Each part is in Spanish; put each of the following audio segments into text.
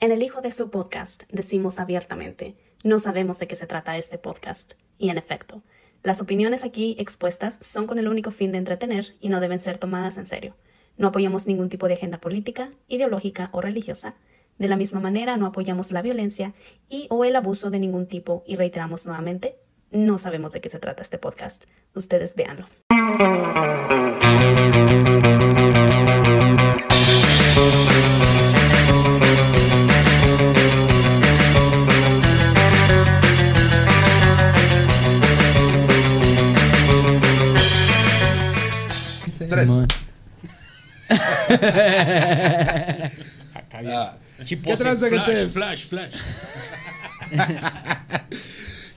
En el hijo de su podcast decimos abiertamente, no sabemos de qué se trata este podcast. Y en efecto, las opiniones aquí expuestas son con el único fin de entretener y no deben ser tomadas en serio. No apoyamos ningún tipo de agenda política, ideológica o religiosa. De la misma manera, no apoyamos la violencia y o el abuso de ningún tipo y reiteramos nuevamente, no sabemos de qué se trata este podcast. Ustedes véanlo. Tres. Acá bien. Ah, ¿Qué tranza, flash, gente? Flash, flash.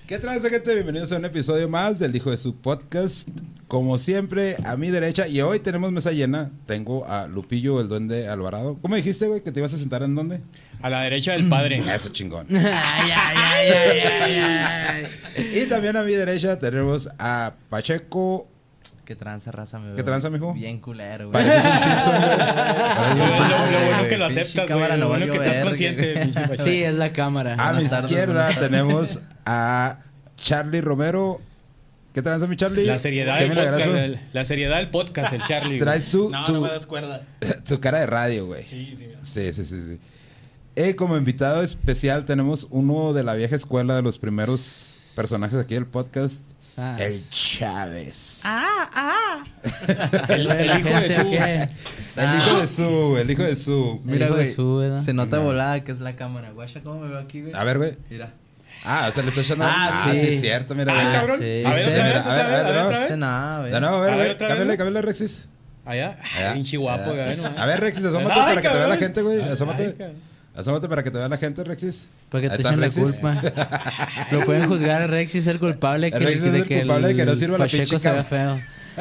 ¿Qué tranza, gente? Bienvenidos a un episodio más del Hijo de su Podcast. Como siempre, a mi derecha, y hoy tenemos mesa llena, tengo a Lupillo, el duende Alvarado. ¿Cómo dijiste, güey, que te ibas a sentar en dónde? A la derecha del padre. Eso, chingón. Ay, ay, ay, ay, ay, ay. Y también a mi derecha tenemos a Pacheco. ¿Qué tranza, raza? Me ¿Qué veo tranza, mijo? Bien culero, güey. Pareces un Simpson, güey. Pareces Lo, un lo- Simpson, lo güey. bueno que lo aceptas, güey. cámara Lo no bueno que estás consciente. Sí, es la cámara. A mi izquierda tenemos a Charlie Romero. ¿Qué tranza, mi Charlie? La seriedad, ¿Qué del podcast, el- la seriedad del podcast, el Charlie. güey. Traes tu, No, tu, no me das cuerda. tu cara de radio, güey. Sí, sí, mira. Sí, sí, sí, sí. Eh, como invitado especial tenemos uno de la vieja escuela de los primeros personajes aquí del podcast, Ah. el Chávez. El, el La hijo de su. El hijo de su, el hijo de su. Mira, hijo de güey. Se nota No. volada que es la cámara. Guacha, ¿cómo me veo aquí, güey? A ver, güey. Mira. Ah, o sea, le está echando. Ah, Ah, sí, sí. es cierto, mira. Ah, güey. cabrón. Sí. A ver, otra vez, a ver, a ver, a ver, otra Este nada, güey. De nuevo, a ver, Cámbiale, ¿no? cámbiale, Rexis. Allá. Allá. Pinche guapo, güey. ¿no? A ver, Rexis, asómate para que te vea la gente, güey. Ay, Asómate. Asómate para que te vea la gente, Rexis. Para que te echen la culpa. Lo pueden juzgar a Rexis el culpable que, Rexis es de el que culpable de que no sirva la pinche se ve feo.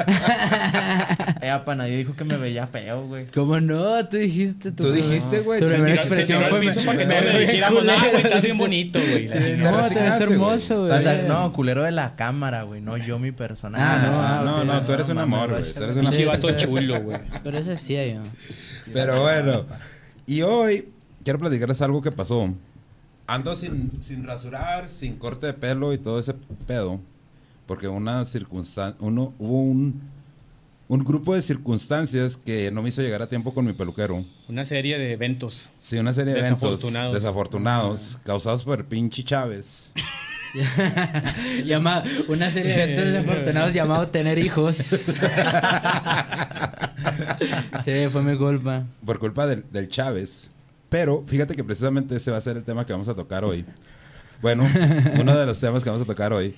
Eh, apa, nadie dijo que me veía feo, güey. ¿Cómo no? Tú dijiste tu Tú dijiste, güey. Tu tú primera dijiste- expresión fue piso para que me- no me le dijéramos nada, güey. Estás bien bonito, güey. No, te ves hermoso, güey. O sea, no, culero de la cámara, güey. No yo, mi personaje. Ah, no, Ah, ah, no, no, tú eres un amor, güey. Tú eres un Pinche amor. vato chulo, güey. Pero eso sí, yo. Pero bueno, y hoy quiero platicarles algo que pasó. Ando sin, sin rasurar, sin corte de pelo y todo ese pedo. Porque una circunstancia, uno, hubo un, un grupo de circunstancias que no me hizo llegar a tiempo con mi peluquero. Una serie de eventos. Sí, una serie de eventos Desafortunados. desafortunados causados por el pinche Chávez. Llama, una serie de eventos desafortunados llamado tener hijos. sí, fue mi culpa. Por culpa del, del Chávez. Pero fíjate que precisamente ese va a ser el tema que vamos a tocar hoy. Bueno, uno de los temas que vamos a tocar hoy,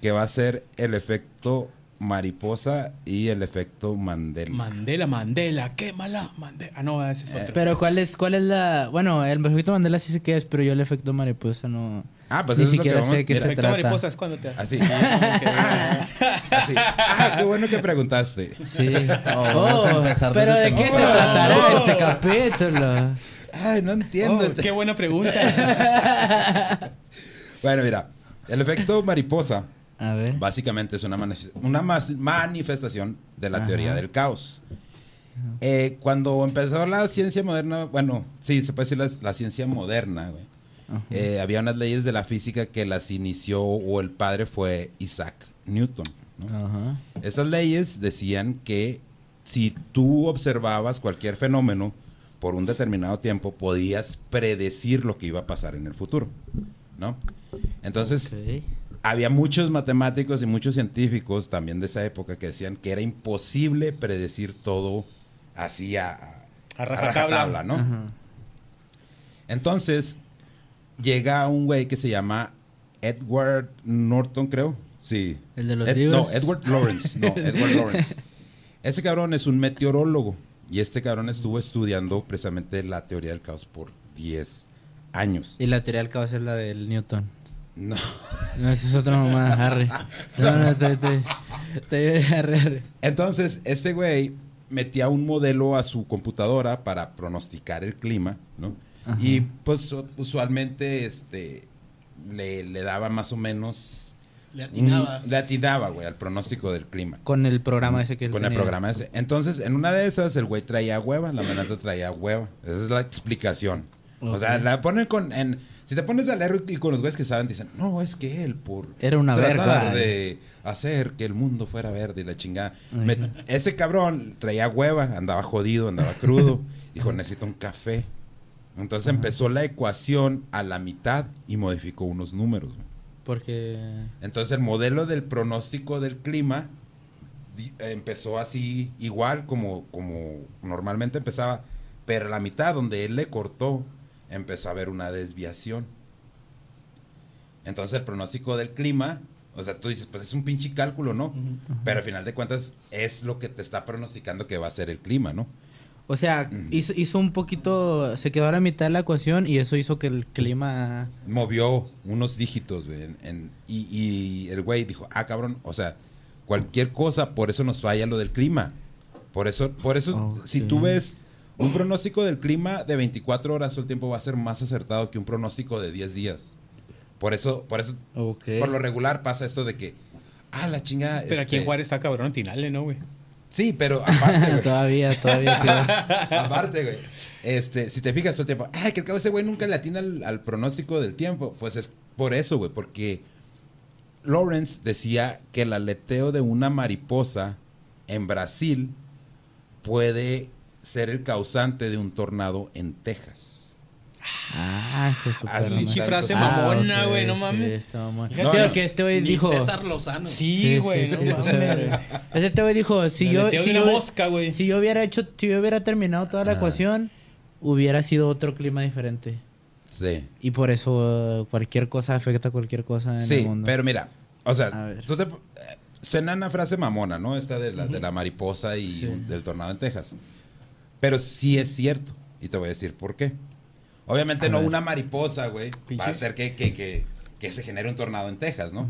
que va a ser el efecto mariposa y el efecto Mandela. Mandela, Mandela, quémala, Mandela. Ah, no, ese es otro. Pero ¿cuál es, cuál es la...? Bueno, el efecto Mandela sí sé qué es, pero yo el efecto mariposa no... ah, pues Ni eso es lo que siquiera vamos sé qué se Efecto trata. mariposa es cuando te... Así. Ah. Así. Ah, qué bueno que preguntaste. Sí. vamos a empezar pero ¿de qué se tratará Oh. este capítulo? Ay, no entiendo. Oh, qué buena pregunta. Bueno, mira, el efecto mariposa A ver. básicamente es una, manif- una mas- manifestación de la Ajá. teoría del caos. Eh, cuando empezó la ciencia moderna, bueno, sí, se puede decir la, la ciencia moderna, güey. Eh, había unas leyes de la física que las inició o el padre fue Isaac Newton. ¿no? Ajá. Estas leyes decían que si tú observabas cualquier fenómeno por un determinado tiempo, podías predecir lo que iba a pasar en el futuro, ¿no? Entonces, había muchos matemáticos y muchos científicos también de esa época que decían que era imposible predecir todo así a, a, A rajatabla. rajatabla, ¿no? Entonces, llega un güey que se llama Edward Norton, creo. Sí. ¿El de los Ed- libros? No, Edward Lawrence. No, Edward Lawrence. Ese cabrón es un meteorólogo. Y este cabrón estuvo estudiando precisamente la teoría del caos por 10 años. Y la teoría del caos es la del Newton. No. No, esa es otra mamá, Harry. No, no, estoy, estoy, estoy, Harry, Harry. Entonces, este güey metía un modelo a su computadora para pronosticar el clima, ¿no? Ajá. Y pues usualmente este le, le daba más o menos Le atinaba. un- le atinaba, güey, al pronóstico del clima. Con el programa ese que él Con el programa ese. Entonces, en una de esas, el güey traía hueva, la menata traía hueva. Esa es la explicación. O sea, la ponen con... En, si te pones a leer y con los güeyes que saben, dicen, no, es que él por... Era una verga. de hacer que el mundo fuera verde y la chingada. Me- ese cabrón traía hueva, andaba jodido, andaba crudo. dijo, necesito un café. Entonces empezó la ecuación a la mitad y modificó unos números. Porque. Entonces el modelo del pronóstico del clima empezó así igual como, como normalmente empezaba, pero a la mitad donde él le cortó empezó a haber una desviación. Entonces el pronóstico del clima, o sea, tú dices, pues es un pinche cálculo, ¿no? Pero al final de cuentas es lo que te está pronosticando que va a ser el clima, ¿no? O sea, hizo, hizo un poquito. Se quedó a la mitad de la ecuación y eso hizo que el clima. movió unos dígitos, güey. en- en- y, y el güey dijo, ah, cabrón, o sea, cualquier cosa, por eso nos falla lo del clima. Por eso, por eso, si tú ves un pronóstico del clima de 24 horas todo el tiempo va a ser más acertado que un pronóstico de 10 días. Por eso, por eso, por lo regular pasa esto de que, ah, la chingada. Pero aquí en este, Juárez está cabrón atinarle, ¿no, güey? Sí, pero aparte, güey. todavía, todavía. Aparte, güey. Este, si te fijas todo el tiempo, ay, que al cabo ese güey nunca le atina al, al pronóstico del tiempo. Pues es por eso, güey, porque Lawrence decía que el aleteo de una mariposa en Brasil puede ser el causante de un tornado en Texas. Ah, Jesús. Así, frase Ah, mamona, ok, güey, no sí, mames. está Sí, no, que este güey dijo. César Lozano. Sí, güey, no sí, mames. sí. Ese güey dijo, si Le yo, si yo, mosca, güey. si yo hubiera hecho, si yo hubiera terminado toda la Ajá. ecuación, hubiera sido otro clima diferente. Sí. Y por eso uh, cualquier cosa afecta a cualquier cosa en el Sí, mundo. pero mira, o sea, tú te, eh, suena una frase mamona, ¿no? Esta de la, de la mariposa y Sí. un- del tornado en Texas. Pero sí es cierto. Y te voy a decir por qué. Obviamente A no ver. una mariposa, güey, va a hacer que, que, que, que se genere un tornado en Texas, ¿no?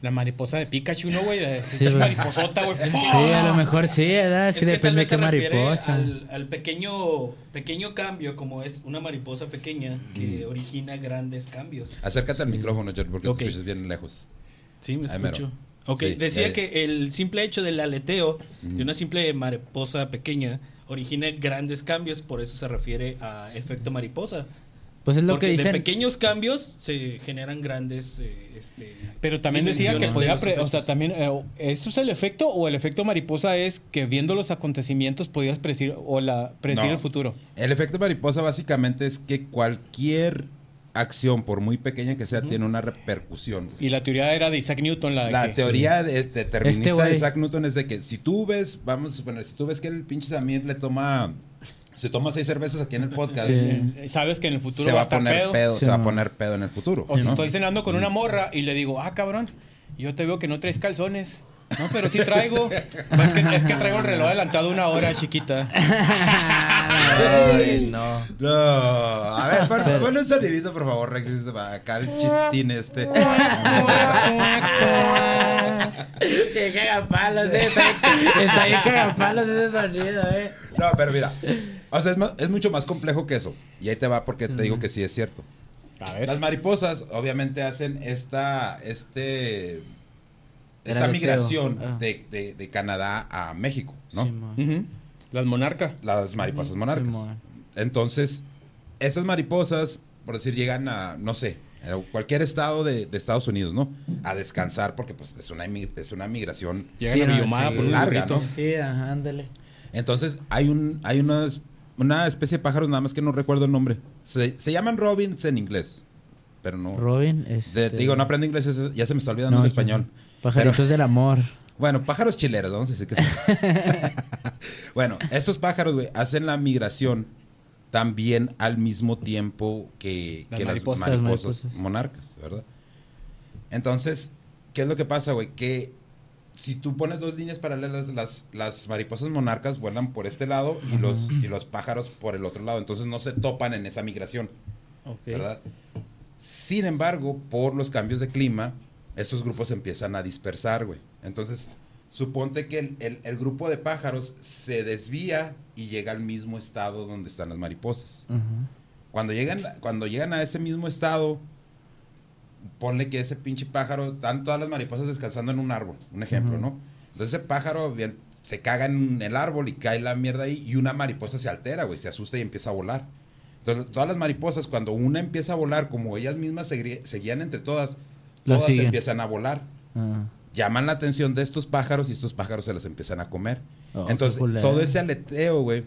La mariposa de Pikachu, ¿no, güey? La Sí, güey. mariposota, güey. Sí, a lo mejor sí, ¿verdad? Sí, Es que tal depende de qué mariposa. Al, al pequeño, pequeño cambio, como es una mariposa pequeña que origina grandes cambios. Acércate al micrófono, George, porque Ok. te escuchas bien lejos. Sí, me Ahí mero. escucho. Ok, Sí, decía ya- que el simple hecho del aleteo Mm. de una simple mariposa pequeña origina grandes cambios, por eso se refiere a efecto mariposa. Pues es lo Porque que de dicen. pequeños cambios se generan grandes... eh, este, Pero también decía que podía, de o sea, también, eh, ¿eso es el efecto o el efecto mariposa es que viendo los acontecimientos podías predecir o la predecir No. el futuro? El efecto mariposa básicamente es que cualquier acción, por muy pequeña que sea, tiene una repercusión. Y la teoría era de Isaac Newton, la, de La que- teoría de- determinista Este de Isaac Newton es de que si tú ves, vamos a suponer, si tú ves que el pinche Samir le toma, se toma seis cervezas aquí en el podcast, Sí. Eh, Sabes que en el futuro se va va a estar poner pedo. pedo, Sí, se va a poner pedo en el futuro. O si estoy cenando con una morra y le digo, ah, cabrón, yo te veo que no traes calzones. No, pero sí traigo. es, que, es que traigo el reloj adelantado una hora, chiquita. Ay, no. No, a ver, pon- Pero- ponle un sonidito, por favor, Rex, este, para acá el chistín este. Que cagapalos, eh. Está, bien cagapalos ese sonido, eh. No, pero mira, o sea, es, mucho más complejo que eso. Y ahí te va porque te digo que sí es cierto. A ver. Las mariposas obviamente hacen esta, este, esta migración Ah. de, de- de Canadá a México, ¿no? Sí. Las monarcas. Las mariposas monarcas. Sí. Entonces, estas mariposas, por decir, llegan a, no sé, a cualquier estado de, de Estados Unidos, ¿no? A descansar porque pues es una, es una migración. Llegan Sí, a no, por un Larga. ¿no? Sí, ajá, ándale. Entonces, hay un, hay unas, una especie de pájaros, nada más que no recuerdo el nombre. Se, se llaman robins en inglés, pero no. Robin, De- este... te digo, no aprendo inglés, ya se me está olvidando no, el sí. español. Pajaritos Pero- del amor. Bueno, pájaros chileros, vamos a decir que sí. bueno, estos pájaros, güey, hacen la migración también al mismo tiempo que, Las que las mariposas. mariposas, Las mariposas. monarcas, ¿verdad? Entonces, ¿qué es lo que pasa, güey? Que si tú pones dos líneas paralelas, las, las mariposas monarcas vuelan por este lado y los, y los pájaros por el otro lado. Entonces no se topan en esa migración. ¿verdad? Sin embargo, por los cambios de clima, estos grupos se empiezan a dispersar, güey. Entonces, suponte que el, el- el grupo de pájaros se desvía y llega al mismo estado donde están las mariposas. Cuando llegan, cuando llegan a ese mismo estado, ponle que ese pinche pájaro, están todas las mariposas descansando en un árbol, un ejemplo. ¿no? Entonces ese pájaro bien, se caga en el árbol y cae la mierda ahí y una mariposa se altera, güey, se asusta y empieza a volar. Entonces, todas las mariposas, cuando una empieza a volar, como ellas mismas seguían entre todas, todas siguen. empiezan a volar. Ah. Llaman la atención de estos pájaros y estos pájaros se las empiezan a comer. Oh, Entonces, todo ese aleteo, güey,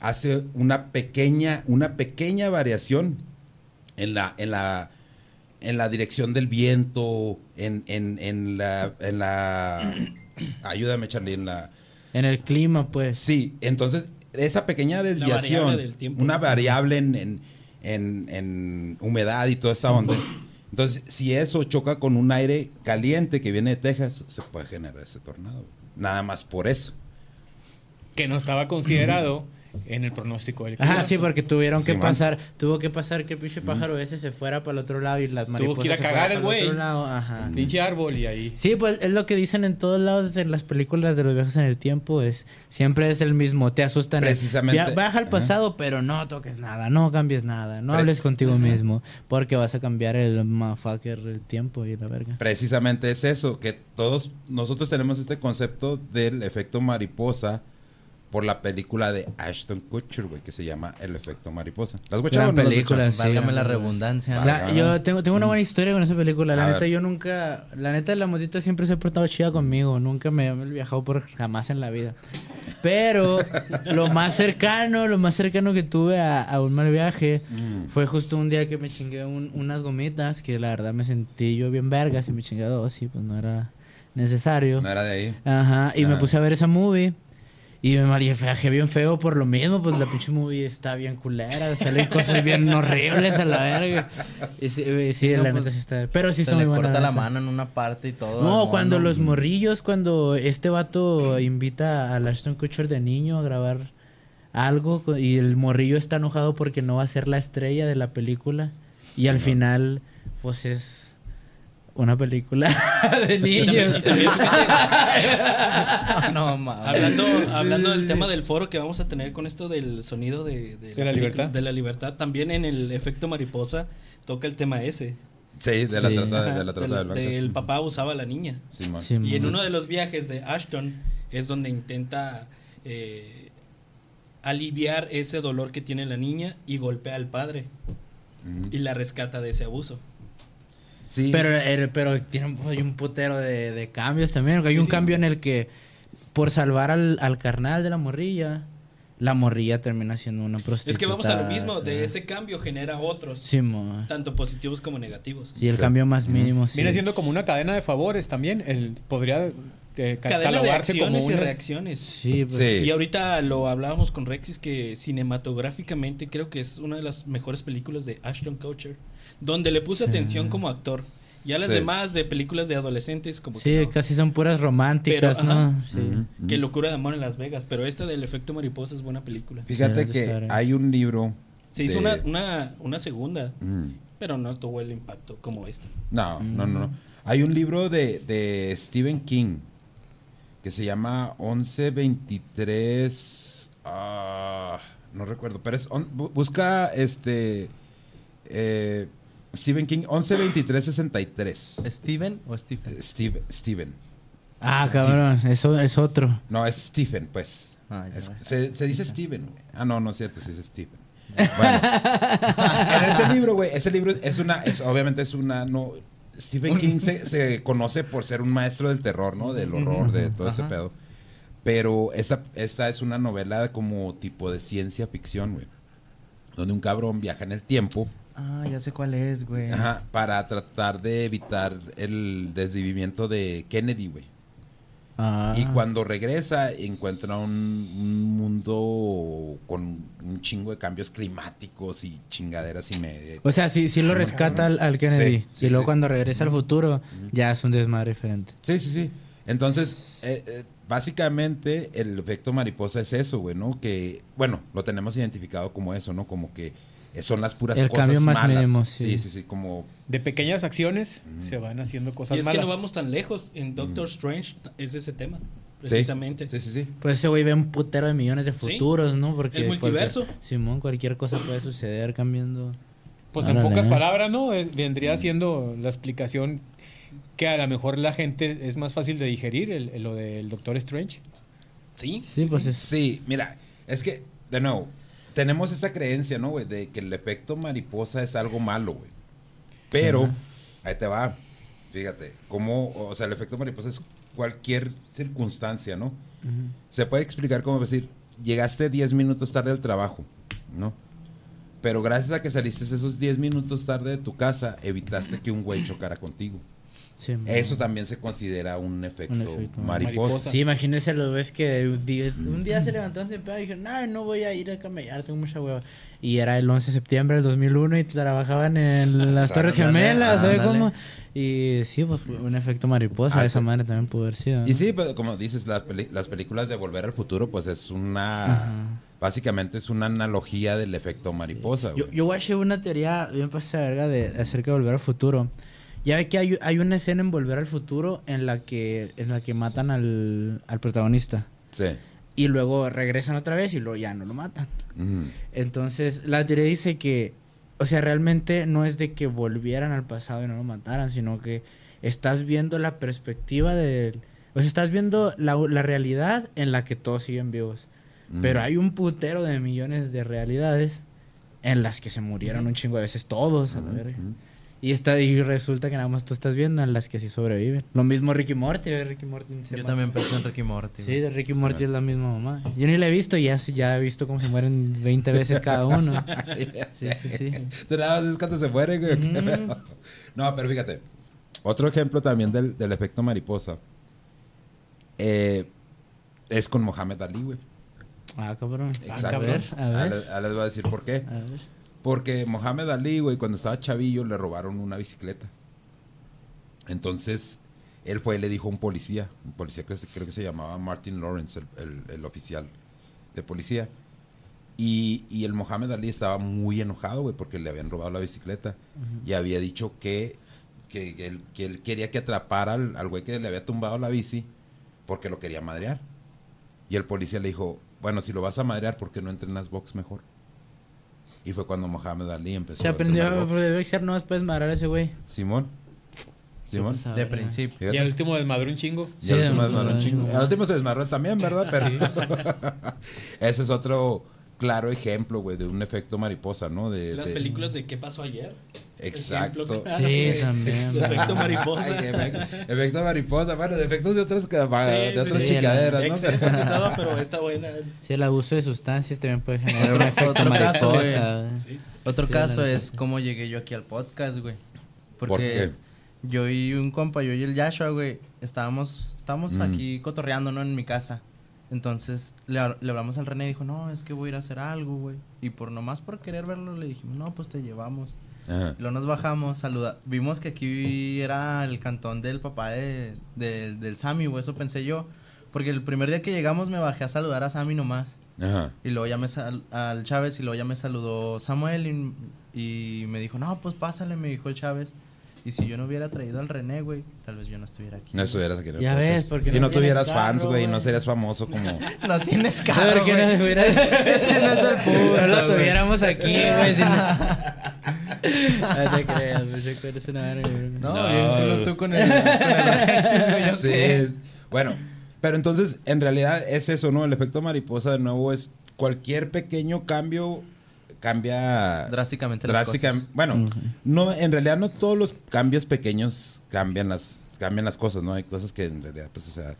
hace una pequeña, una pequeña variación en la, en la, en la dirección del viento, en, en, en la, en la, ayúdame Charlie, en la, En el clima, pues. sí, entonces esa pequeña variable desviación, del tiempo. una variable en, en, en, en humedad y toda esta onda. Entonces, si eso choca con un aire caliente que viene de Texas, se puede generar ese tornado. Nada más por eso. Que no estaba considerado en el pronóstico del Ajá, sí, porque tuvieron que Sí, man. pasar, tuvo que pasar que el pinche pájaro ese se fuera para el otro lado y las mariposas que ir a cagar el güey. Pinche árbol y ahí. Sí, pues es lo que dicen en todos lados en las películas de los viajes en el tiempo, es siempre es el mismo, te asustan. es, Precisamente. "Via- Baja al Ajá. pasado, pero no toques nada, no cambies nada, no Pre- hables contigo mismo, porque vas a cambiar el motherfucker el tiempo y la verga. Precisamente es eso, que todos nosotros tenemos este concepto del efecto mariposa por la película de Ashton Kutcher, güey, que se llama El efecto mariposa. ¿Las has guachado o Gran no las has película, sí, Válgame la redundancia. La- yo tengo, tengo una buena historia con esa película. La A neta, ver. yo nunca. La neta, la motita siempre se ha portado chida conmigo. Nunca me he viajado por jamás en la vida. Pero lo más cercano, lo más cercano que tuve a, a un mal viaje Mm. fue justo un día que me chingué un- unas gomitas. Que la verdad me sentí yo bien vergas y me chingué dos. Y pues no era necesario. No era de ahí. Ajá, y me Ah. puse a ver esa movie. Y me viajé bien feo por lo mismo, pues la pinche movie está bien culera, salen cosas bien horribles a la verga. Y sí, y sí, no, la pues, neta sí está. Pero sí Se está le muy buena. corta la neta. mano en una parte y todo. No, cuando mono. los morrillos, cuando este vato invita a Ashton Kutcher de niño a grabar algo y el morrillo está enojado porque no va a ser la estrella de la película y al final pues es una película de niños. no, mames. Hablando, hablando del tema del foro que vamos a tener con esto del sonido de, De la libertad. De la libertad, también en el efecto mariposa toca el tema ese. Sí, de la Sí. trata, Ajá, de la trata de del- blancas. del papá usaba a la niña. Sí, Y en uno de los viajes de Ashton es donde intenta eh, aliviar ese dolor que tiene la niña y golpea al padre Ujú. y la rescata de ese abuso. Sí. Pero, eh, pero tiene un, hay un putero de, de cambios también. Hay Sí, un sí. cambio en el que, por salvar al, al carnal de la morrilla, la morrilla termina siendo una prostituta. Es que vamos a lo mismo, de ese cambio genera otros, Sí, mo. tanto positivos como negativos. Sí, el Sí. cambio más mínimo, sí. Viene siendo como una cadena de favores también. El, podría eh, ca- Cadena de catalogarse como acciones y una- reacciones. Sí, pues, Sí. Y ahorita lo hablábamos con Rexis que cinematográficamente creo que es una de las mejores películas de Ashton Kutcher, donde le puse Sí. atención como actor. Ya las Sí. demás de películas de adolescentes como sí, que no. casi son puras románticas, Pero, ¿no? ajá. Sí. Ujú. Que locura de amor en Las Vegas, pero esta del efecto mariposa es buena película. Fíjate Sí, que hay un libro. Se hizo de- una, una, una segunda, Mm. pero no tuvo el impacto como esta. No, no, no, no. Mm. Hay un libro de, de Stephen King que se llama 1123. ah, no recuerdo, pero es. on- busca este. eh, Stephen King 112363. ¿Steven o Stephen? Steve, Steven. Ah, cabrón, eso es otro. No, es Stephen, pues. Ah, Es- se, se dice Steven. güey. Ah, no, no es cierto, sí es Steven. Bueno, en ese libro, güey, ese libro es una, es, obviamente es una, no, Stephen King se, se conoce por ser un maestro del terror, ¿no? Del horror, de todo este pedo. Pero esta, esta es una novela como tipo de ciencia ficción, güey. Donde un cabrón viaja en el tiempo Ah, ya sé cuál es, güey. ajá, para tratar de evitar el desvivimiento de Kennedy, güey. Ah. Y cuando regresa, encuentra un, un mundo con un chingo de cambios climáticos y chingaderas y media. O sea, sí, sí lo rescata al, al Kennedy. Sí, sí, y luego sí. cuando regresa al futuro, ya es un desmadre diferente. Sí, sí, sí. Entonces, eh, eh, básicamente el efecto mariposa es eso, güey, ¿no? Que, bueno, lo tenemos identificado como eso, ¿no? Como que son las puras El cosas cambio más malas. mínimo, sí. sí. sí, sí, como... De pequeñas acciones se van haciendo cosas y es malas. que no vamos tan lejos. En Doctor Strange es ese tema, Sí, precisamente. Sí, sí, sí. Pues ese güey ve un putero de millones de futuros, ¿no? Porque El multiverso. cualquier- Simón, cualquier cosa puede suceder cambiando. Pues en Órale. pocas palabras, ¿no? Eh, Vendría siendo la explicación que a lo mejor la gente es más fácil de digerir, el, el- lo del Doctor Strange. Sí, Sí, pues es. Sí, mira, es que, de nuevo, tenemos esta creencia, ¿no, güey? De que el efecto mariposa es algo malo, güey. Pero, ahí te va. Fíjate, cómo, o sea, el efecto mariposa es cualquier circunstancia, ¿no? Se puede explicar como decir, llegaste 10 minutos tarde al trabajo, ¿no? Pero gracias a que saliste esos 10 minutos tarde de tu casa, evitaste que un güey chocara contigo. Sí, Eso también se considera un efecto, Un efecto mariposa. mariposa. Sí, imagínense los ves que un día, un día se levantaron temprano y dijeron, no, no voy a ir a camellar, tengo mucha hueva. Y era el 11 de septiembre del 2001 y trabajaban en las Torres Gemelas, ¿sabes cómo? Y sí, pues un efecto mariposa, Ah, esa madre también pudo haber sido. ¿no? Y sí, pero como dices, las, las películas de Volver al Futuro, pues es una... Básicamente es una analogía del efecto mariposa, güey. Yo, yo watché una teoría bien pasada verga de acerca de Volver al Futuro. Ya ve que hay, hay una escena en Volver al Futuro en la que, en la que matan al, al protagonista. Sí. Y luego regresan otra vez y luego ya no lo matan. Entonces, la teoría dice que, o sea, realmente no es de que volvieran al pasado y no lo mataran, sino que estás viendo la perspectiva del... O sea, estás viendo la, la realidad en la que todos siguen vivos. Pero hay un putero de millones de realidades en las que se murieron un chingo de veces todos, a la verga. Y, está, y resulta que nada más tú estás viendo en las que sí sobreviven. Lo mismo Ricky Morty, ¿ves? Ricky Morty Yo mata. también pensé en Ricky Morty. Sí, de Ricky Morty es la misma mamá. Yo ni la he visto y ya, ya he visto cómo se mueren 20 veces cada uno. Sí, sí, sí. Tú nada más es cuando se muere, güey. pedo. No, pero fíjate. Otro ejemplo también del, del efecto mariposa eh, es con Mohamed Ali, güey. Ah, cabrón. Exacto. A ver, a Ahora ver. les- ahora les voy a decir por qué. A ver. Porque Mohamed Ali, güey, cuando estaba chavillo, le robaron una bicicleta. Entonces, él fue y le dijo a un policía, un policía que creo que se llamaba Martin Lawrence, el, el- el oficial de policía. Y, y el Mohamed Ali estaba muy enojado, güey, porque le habían robado la bicicleta. Y había dicho que, que, que él, que él quería que atrapara al, al güey que le había tumbado la bici porque lo quería madrear. Y el policía le dijo, bueno, si lo vas a madrear, ¿por qué no entrenas box mejor? Y fue cuando Mohamed Ali empezó Se a aprendió a debe ser no después madrar a ese güey. Simón. Simón. De principio. Fíjate. Y el último desmadró un chingo. Y al Sí, último desmadró un chingo. Al último se desmadró también, ¿verdad? Pero ese es otro claro ejemplo, güey, de un efecto mariposa, ¿no? De, Las de- películas de ¿Qué pasó ayer? Exacto. Sí, también. efecto mariposa. Ay, efecto, efecto mariposa, bueno, de efectos de otras, de sí, otras sí. chingaderas, ¿no? Excesos y todo, pero está buena. Sí, el abuso de sustancias también puede generar un efecto Otro caso. Sí. Otro Sí, la caso es cómo llegué yo aquí al podcast, güey. Porque ¿Por qué? yo y un compa, yo y el Yashua, güey, estábamos, estábamos Mm. aquí cotorreando, ¿no? En mi casa. Entonces le, le hablamos al René y dijo, no, es que voy a ir a hacer algo, güey. Y por nomás por querer verlo le dijimos, no, pues te llevamos. Ajá. Luego nos bajamos, saluda. Vimos que aquí era el cantón del papá de, de- del Sammy, güey, eso pensé yo. Porque el primer día que llegamos me bajé a saludar a Sammy nomás. Ajá. Y luego ya me sal- al Chávez y luego ya me saludó Samuel y, y me dijo, no, pues pásale, me dijo el Chávez. Y si yo no hubiera traído al René, güey, tal vez yo no estuviera aquí. No estuvieras aquí Ya podcast. ves, porque Y no no, tuvieras carro, fans, güey, y no serías famoso como... No tienes A carro, ver, que no güey. hubiera... Ese no es el punto, No lo tuviéramos aquí, güey. si no- No te creas, güey. Eres una verga. No, No. tú con el, con. Sí. Bueno, pero entonces, en realidad es eso, ¿no? El efecto mariposa, de nuevo, es cualquier pequeño cambio cambia Drásticamente las cosas. Bueno, no, en realidad no todos los cambios pequeños cambian las, cambian las cosas, ¿no? Hay cosas que en realidad, pues, o sea,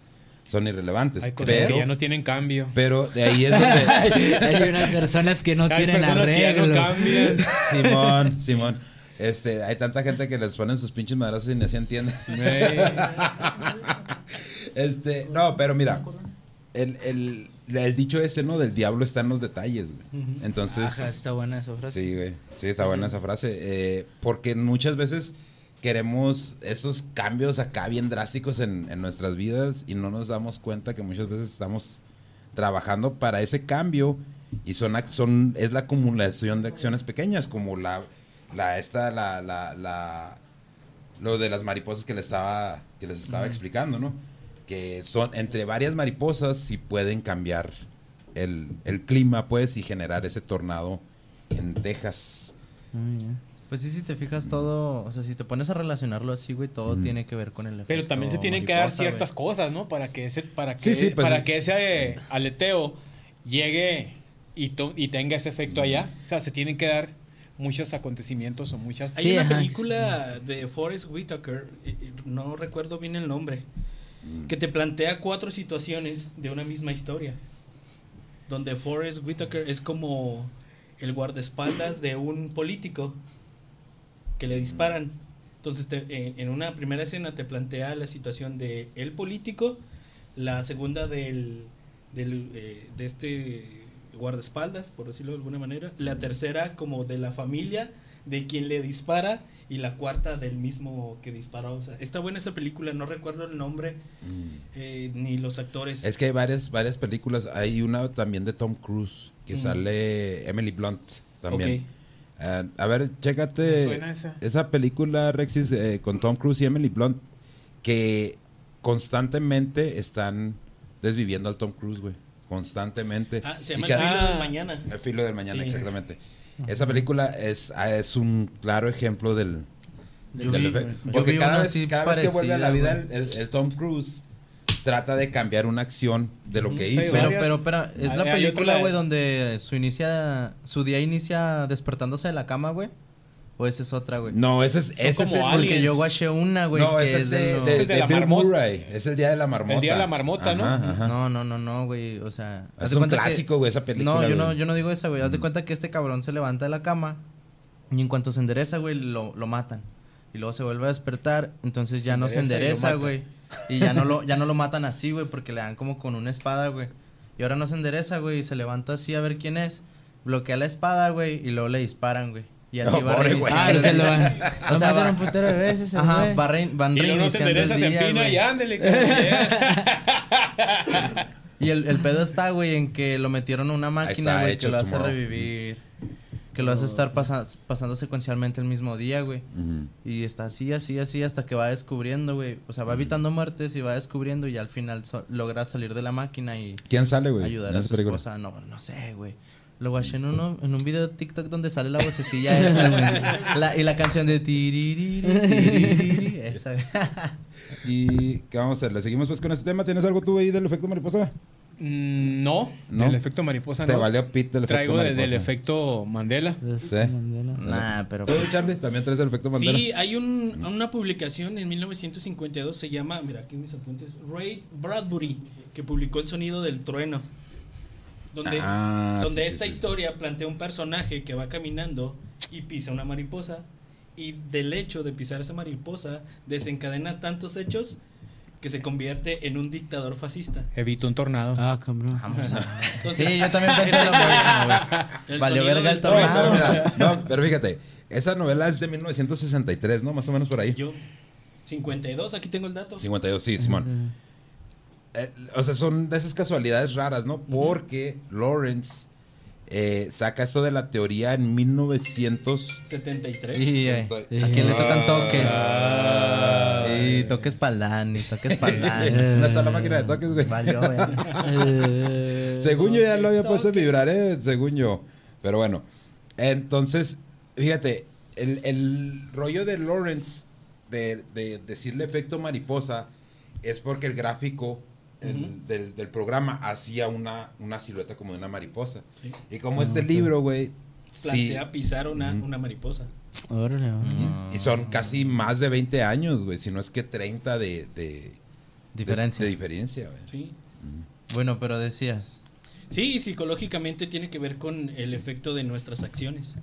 son irrelevantes. Hay cosas pero, que ya no tienen cambio. pero de ahí es donde... Hay unas personas que no Hay tienen no arreglo. cambian. Simón, Simón. Este, hay tanta gente que les ponen sus pinches madrazos y ni se entiende. Güey. Este, no, pero mira, el, el, el dicho este, ¿no? Del diablo está en los detalles, güey. Entonces, Ajá, está buena esa frase. sí, güey. Sí, está buena esa frase. Eh, porque muchas veces queremos esos cambios acá bien drásticos en, en nuestras vidas y no nos damos cuenta que muchas veces estamos trabajando para ese cambio y son, son es la acumulación de acciones pequeñas como la la esta la la, la lo de las mariposas que les estaba que les estaba explicando no que son entre varias mariposas si pueden cambiar el, el clima pues y generar ese tornado en Texas. Pues sí, si te fijas todo, o sea, si te pones a relacionarlo así, güey, todo tiene que ver con el efecto Pero también se tienen que dar ciertas güey. cosas, ¿no? Para que ese, para que, Sí, sí, pues para sí. que ese eh, aleteo llegue y, to- y tenga ese efecto allá. O sea, se tienen que dar muchos acontecimientos o muchas... Hay una ajá. película de Forrest Whitaker, no recuerdo bien el nombre, que te plantea cuatro situaciones de una misma historia. Donde Forrest Whitaker es como el guardaespaldas de un político que le disparan. Entonces, te- en, en una primera escena te plantea la situación de el político, la segunda del, del, eh, de este guardaespaldas, por decirlo de alguna manera, la tercera como de la familia de quien le dispara y la cuarta del mismo que disparó. O sea, está buena esa película, no recuerdo el nombre Mm. eh, ni los actores. Es que hay varias, varias películas. Hay una también de Tom Cruise que Mm. sale Emily Blunt también. Ok. Ah, a ver, chécate suena esa. esa película, Rexis, eh, con Tom Cruise y Emily Blunt, que constantemente están desviviendo al Tom Cruise, güey. Constantemente. Ah, se Y llama El filo Ah. del mañana. El filo del mañana, Sí. exactamente. Esa película es, ah, es un claro ejemplo del, Yo del vi- Porque cada, vez, cada vez que vuelve a la vida el, el- el Tom Cruise trata de cambiar una acción de lo que Sí, hizo. Pero, pero, pero, es la película, güey, donde su inicia, su día inicia despertándose de la cama, güey. ¿O esa es otra, güey? No, ese es, ese es como el-. Porque yo guaché una, güey. no, que ese es de, los- de- Es de de la Bill marmota. Murray. Es el día de la marmota. El día de la marmota, ¿no? Ajá. No, no, no, no, güey. O sea, Es un clásico, güey, esa película. No, yo no, yo no digo esa, güey. Haz de cuenta que este cabrón se levanta de la cama y en cuanto se endereza, güey, lo, lo matan. Y luego se vuelve a despertar, entonces ya Se no se endereza güey. Y ya no lo, ya no lo matan así, güey, porque le dan como con una espada, güey. Y ahora no se endereza, güey, y se levanta así a ver quién es. Bloquea la espada, güey, y luego le disparan, güey. Y así No, va pobre güey. Ah, se lo van. O Lo sea, va- un putero de veces. Ajá, va rein- van Y luego no se endereza, se empina y ándele. Y el, el pedo está, güey, en que lo metieron a una máquina, está, güey, hecho que lo hace tomorrow. revivir. Que lo hace estar pasa- pasando secuencialmente el mismo día, güey. Ujú. Y está así, así, así, hasta que va descubriendo, güey. O sea, va evitando muertes y va descubriendo y al final so- logra salir de la máquina y ¿Quién sale, güey? ayudar a esa su esposa. No, no sé, güey. Lo guaché en, uno, en un video de TikTok donde sale la vocecilla esa, güey. La- y la canción de tiririri, tiririri, esa, güey. ¿Y qué vamos a hacer? ¿Le seguimos pues con este tema? ¿Tienes algo tú ahí del efecto mariposa? Mm, No, ¿No? del efecto mariposa Te no. valió pit del efecto Traigo mariposa. del efecto Mandela. Sí. Mandela. Nah, pero ¿Tú, pues, Charlie, también traes el efecto Mandela? Sí, hay un- una publicación en 1952, se llama, mira aquí mis apuntes, Ray Bradbury, que publicó El sonido del trueno. Donde, Ah, donde sí, sí, esta sí. historia plantea un personaje que va caminando y pisa una mariposa. Y del hecho de pisar esa mariposa desencadena tantos hechos que se convierte en un dictador fascista. Evito un tornado. Ah, cabrón. vamos a... Entonces, Sí, yo también pensé lo mismo, sonido verga el No, trueno. pero mira, no, pero fíjate, esa novela es de 1963, ¿no? Más o menos por ahí. Yo, 52, aquí tengo el dato. 52, sí, Simón. Eh, o sea, son de esas casualidades raras, ¿no? Porque Lawrence eh, saca esto de la teoría en 1900. 73. Y, eh, Sí. ¿A quién le tocan toques? Ah. Sí, toques pa'lán y toques pa'lán. ¿Dónde está la máquina de toques, güey? Valió, güey. Según yo ya lo había puesto a vibrar, ¿eh? Según yo. Pero bueno. Entonces, fíjate, el, el rollo de Lawrence de, de decirle efecto mariposa es porque el gráfico el- del, del programa hacía una, una silueta como de una mariposa. Sí. Y como este libro, güey, sí. Plantea pisar una, una mariposa. Órale. Y, y son casi más de 20 años, güey, si no es que 30 de, de, Diferencia. de, de diferencia, güey. Sí. Bueno, pero decías. Sí, y psicológicamente tiene que ver con el efecto de nuestras acciones.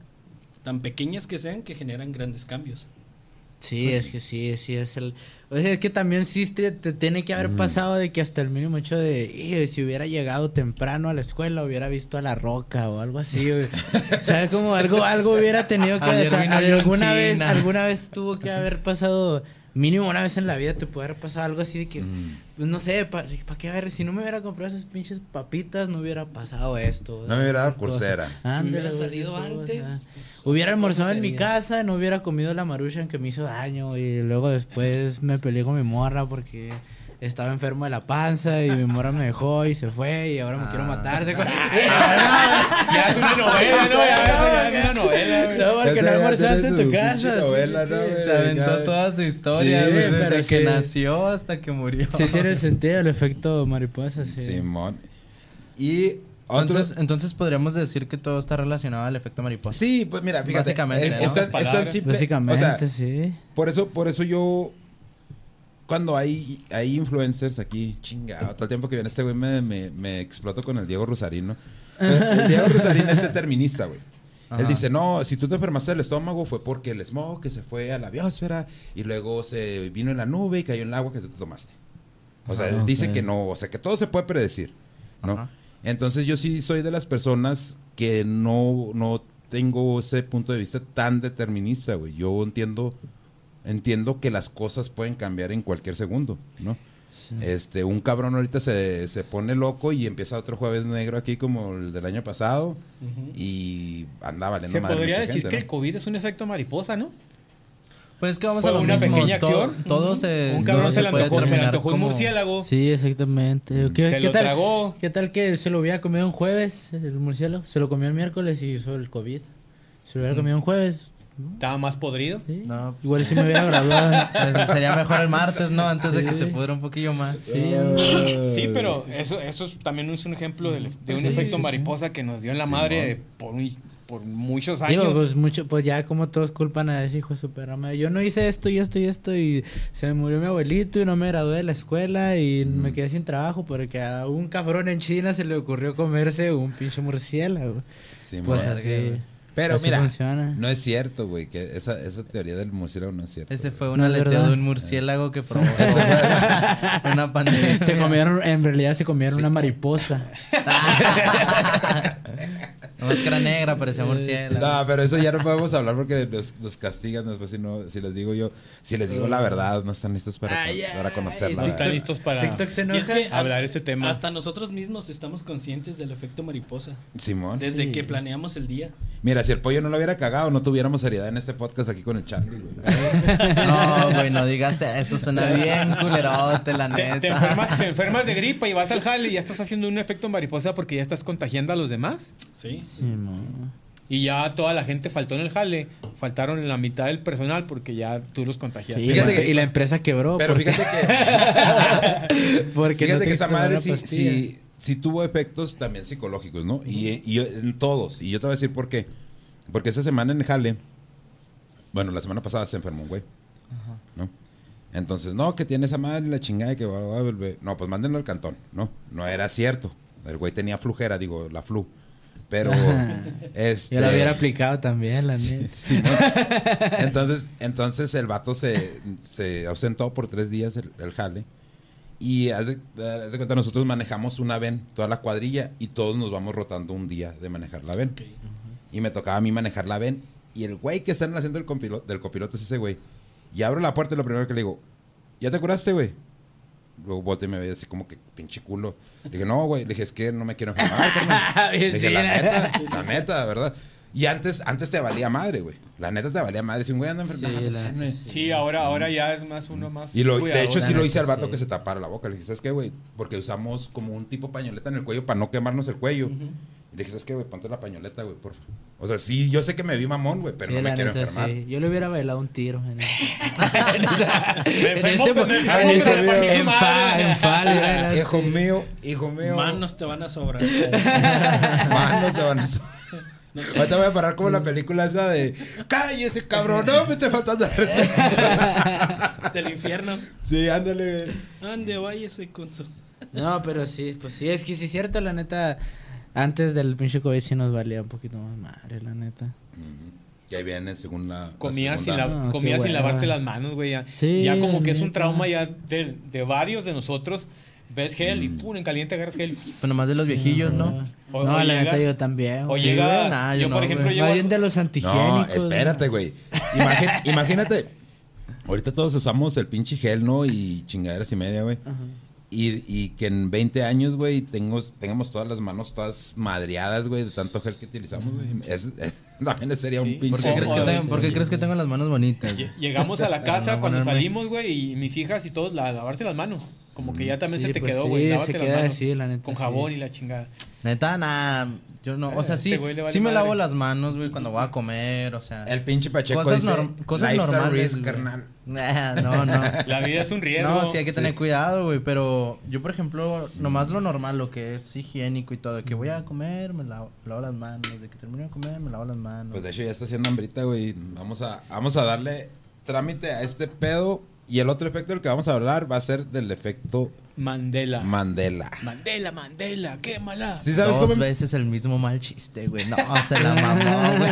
Tan pequeñas que sean que generan grandes cambios. Sí, Pues- es que sí, sí es el... O sea, es que también sí te, te tiene que haber Mm. pasado de que hasta el mínimo hecho de... "Ih, si hubiera llegado temprano a la escuela, hubiera visto a La Roca o algo así, o sea, como algo, algo hubiera tenido que... Ayer o sea, alguna vez, alguna vez tuvo que haber pasado... Mínimo una vez en la vida te puede haber pasado algo así de que... Mm. Pues no sé, ¿para qué haber? Si no me hubiera comprado esas pinches papitas, no hubiera pasado esto. No me hubiera dado. Coursera. Ándale, hubiera salido cosa. antes, Hubiera almorzado en mi casa, no hubiera comido la maruchan que me hizo daño y luego después me peleé con mi morra porque estaba enfermo de la panza y mi morra me dejó y se fue y ahora me quiero Ah. matar. Se- Ya es una novela, ¿no? Ya, ya es una novela. No, porque no almorzaste en tu casa. novela, sí, ¿no, sí. Se aventó toda su historia, Sí, güey, pero desde que sí. nació hasta que murió. Sí tiene sentido el efecto mariposa, sí. Simón. Y Entonces, entonces podríamos decir que todo está relacionado al efecto mariposa. Sí, pues mira, fíjate. Básicamente, es, ¿no? es tan- es tan Palabras. simple. Básicamente, O sea, sí. por eso, por eso yo. Cuando hay, hay influencers aquí, chingado, todo el tiempo que viene este güey me, me, me exploto con el Diego Rosarín, ¿no? El Diego Rosarín es determinista, güey. Él dice, no, si tú te enfermaste del estómago fue porque el smog que se fue a la biosfera y luego se vino en la nube y cayó en el agua que tú te tomaste. O sea, Ajá, él dice que no, o sea, que todo se puede predecir, ¿no? Ajá. Entonces yo sí soy de las personas que no, no tengo ese punto de vista tan determinista, güey. Yo entiendo, entiendo que las cosas pueden cambiar en cualquier segundo, ¿no? Este, un cabrón ahorita se, se pone loco y empieza otro jueves negro aquí como el del año pasado y anda valiendo Se madre podría mucha decir gente, que ¿no? el COVID es un efecto mariposa, ¿no? Pues es que vamos Fue a lo una mismo. pequeña todo, acción. todo se un cabrón se le antojó, se le antojó un como- murciélago. Sí, exactamente. ¿Qué, Se qué lo tal, tragó. ¿Qué tal que se lo hubiera comido un jueves, el murciélago? Se lo comió el miércoles y hizo el COVID. Se lo hubiera comido un jueves. Estaba más podrido. Sí. No, pues, Igual si me hubiera graduado. pues, sería mejor el martes, ¿no? Antes de que Sí. se pudra un poquillo más. Sí, Sí, pero eso, eso es- también es un ejemplo de un Sí, efecto sí, sí. mariposa que nos dio en la madre por, un- por muchos años. Digo, pues mucho, pues ya como todos culpan a ese hijo de su perra madre. Yo no hice esto y esto y esto y se me murió mi abuelito y no me gradué de la escuela y me quedé sin trabajo porque a un cabrón en China se le ocurrió comerse un pinche murciélago. Sí, Pues mo- así. Pero así mira, funciona. no es cierto, güey, que esa, esa teoría del murciélago no es cierta. Ese fue un aleteo de un murciélago que provocó una pandemia. Se comieron, en realidad se comieron Sí. una mariposa. La máscara negra parecía murciélago. No, pero eso ya no podemos hablar porque nos, nos castigan después si no, si les digo yo, si les digo la verdad, no están listos para, Ay, para conocerla. no están ¿verdad? listos para TikTok se Y es que hablar ese tema. Hasta nosotros mismos estamos conscientes del efecto mariposa. Simón. Desde Sí. que planeamos el día. Mira, si el pollo no lo hubiera cagado, no tuviéramos seriedad en este podcast aquí con el Charlie. güey. No, güey, no digas eso. Suena bien culerote, la Te, neta. te enfermas, te enfermas de gripa y vas al jale y ya estás haciendo un efecto mariposa porque ya estás contagiando a los demás. Sí. Sí, no. Y ya toda la gente faltó en el jale. Faltaron la mitad del personal porque ya tú los Sí, contagiaste. Y la empresa quebró. Pero porque, fíjate que, porque fíjate no que esa madre sí, pastilla. sí, sí tuvo efectos también psicológicos, ¿no? Y, y en todos. Y yo te voy a decir por qué. Porque esa semana en el jale, bueno, la semana pasada se enfermó un güey. ¿No? Entonces, no, que tiene esa madre la chingada que va a volver. No, pues mándenlo al cantón, ¿no? No era cierto. El güey tenía flujera, digo, la flu. Pero, este... Yo la hubiera aplicado también, la neta. Simón. entonces, entonces el vato se, se ausentó por tres días el, el jale. Y haz de cuenta, nosotros manejamos una ven, toda la cuadrilla, y todos nos vamos rotando un día de manejar la ven. Y me tocaba a mí manejar la ven. Y el güey que está en el asiento del copiloto, del copiloto es ese güey. Y abro la puerta y lo primero que le digo, ¿ya te curaste, güey? Luego volteé y me veía así como que pinche culo. Le dije, no, güey. Le dije, es que no me quiero enfermar. Le dije, la neta, la neta, ¿verdad? Y antes, antes te valía madre, güey. La neta te valía madre. Si un güey anda enfermo, Sí, pues, la-. Sí, sí, ahora ya es más uno más. Y lo, de hecho, sí lo hice al vato sí. que se tapara la boca. Le dije, ¿sabes qué, güey? Porque usamos como un tipo pañoleta en el cuello para no quemarnos el cuello. Y le dije, ¿sabes qué, güey? Ponte la pañoleta, güey, por favor. O sea, sí, yo sé que me vi mamón, güey, pero Sí, no me quiero neta, enfermar. sí. Yo le hubiera bailado un tiro. En, en fal, Hijo mío, hijo mío. Manos te van a sobrar. Manos te van a so- Ahorita voy a parar como la película esa de ¡Cállese, cabrón! No me esté faltando el respeto. Del infierno. Sí, ándale. Ande, váyase con su. No, pero sí, pues sí, es que sí es cierto, la neta. Antes del pinche COVID sí nos valía un poquito más madre, la neta. Y ahí viene según la. la Comías sin, la- qué comías sin lavarte las manos, güey. Ya, Sí, ya como que es un neta. trauma ya de, de varios de nosotros. Ves gel y Mm. pum, en caliente agarras gel. Pues nomás de los viejillos, ¿no? O- no, o la neta llegas- yo también. O Sí, llegas, güey, nah, yo yo, por no, ejemplo güey. llego... Más bien de los No, antihigiénicos. espérate, güey. Imagínate. Ahorita todos usamos el pinche gel, ¿no? Y chingaderas y media, güey. Ajá. Y, y que en 20 años, güey, tengo, tengamos todas las manos todas madreadas, güey, de tanto gel que utilizamos, güey. Es, también sería un Sí. pinche... ¿Por qué, Sí, crees que sí, tengo, sí. por qué crees que tengo las manos bonitas? Lle- Llegamos a la casa cuando ponerme- salimos, güey, y mis hijas y todos, la, lavarse las manos. Como que ya también Sí, se te pues quedó, sí, güey. se Lávate las manos la neta, Con sí. jabón y la chingada. Neta, nada. Yo no, o sea, sí, Este vale sí me madre. lavo las manos, güey, cuando voy a comer, o sea. El pinche Pacheco cosas, dice, norm- cosas "Life's a normales. risk, güey. carnal". Nah, no, no. La vida es un riesgo. No, sí hay que tener Sí. cuidado, güey, pero yo, por ejemplo, nomás lo normal, lo que es higiénico y todo, de que voy a comer, me lavo, me lavo las manos, de que termino de comer, me lavo las manos. Pues de hecho ya está haciendo hambrita, güey. Vamos a, vamos a darle trámite a este pedo. Y el otro efecto del que vamos a hablar va a ser del efecto Mandela. Mandela. Mandela, Mandela, quémala. ¿Sí sabes Dos cómo? veces el mismo mal chiste, güey. No, se la mamó, güey.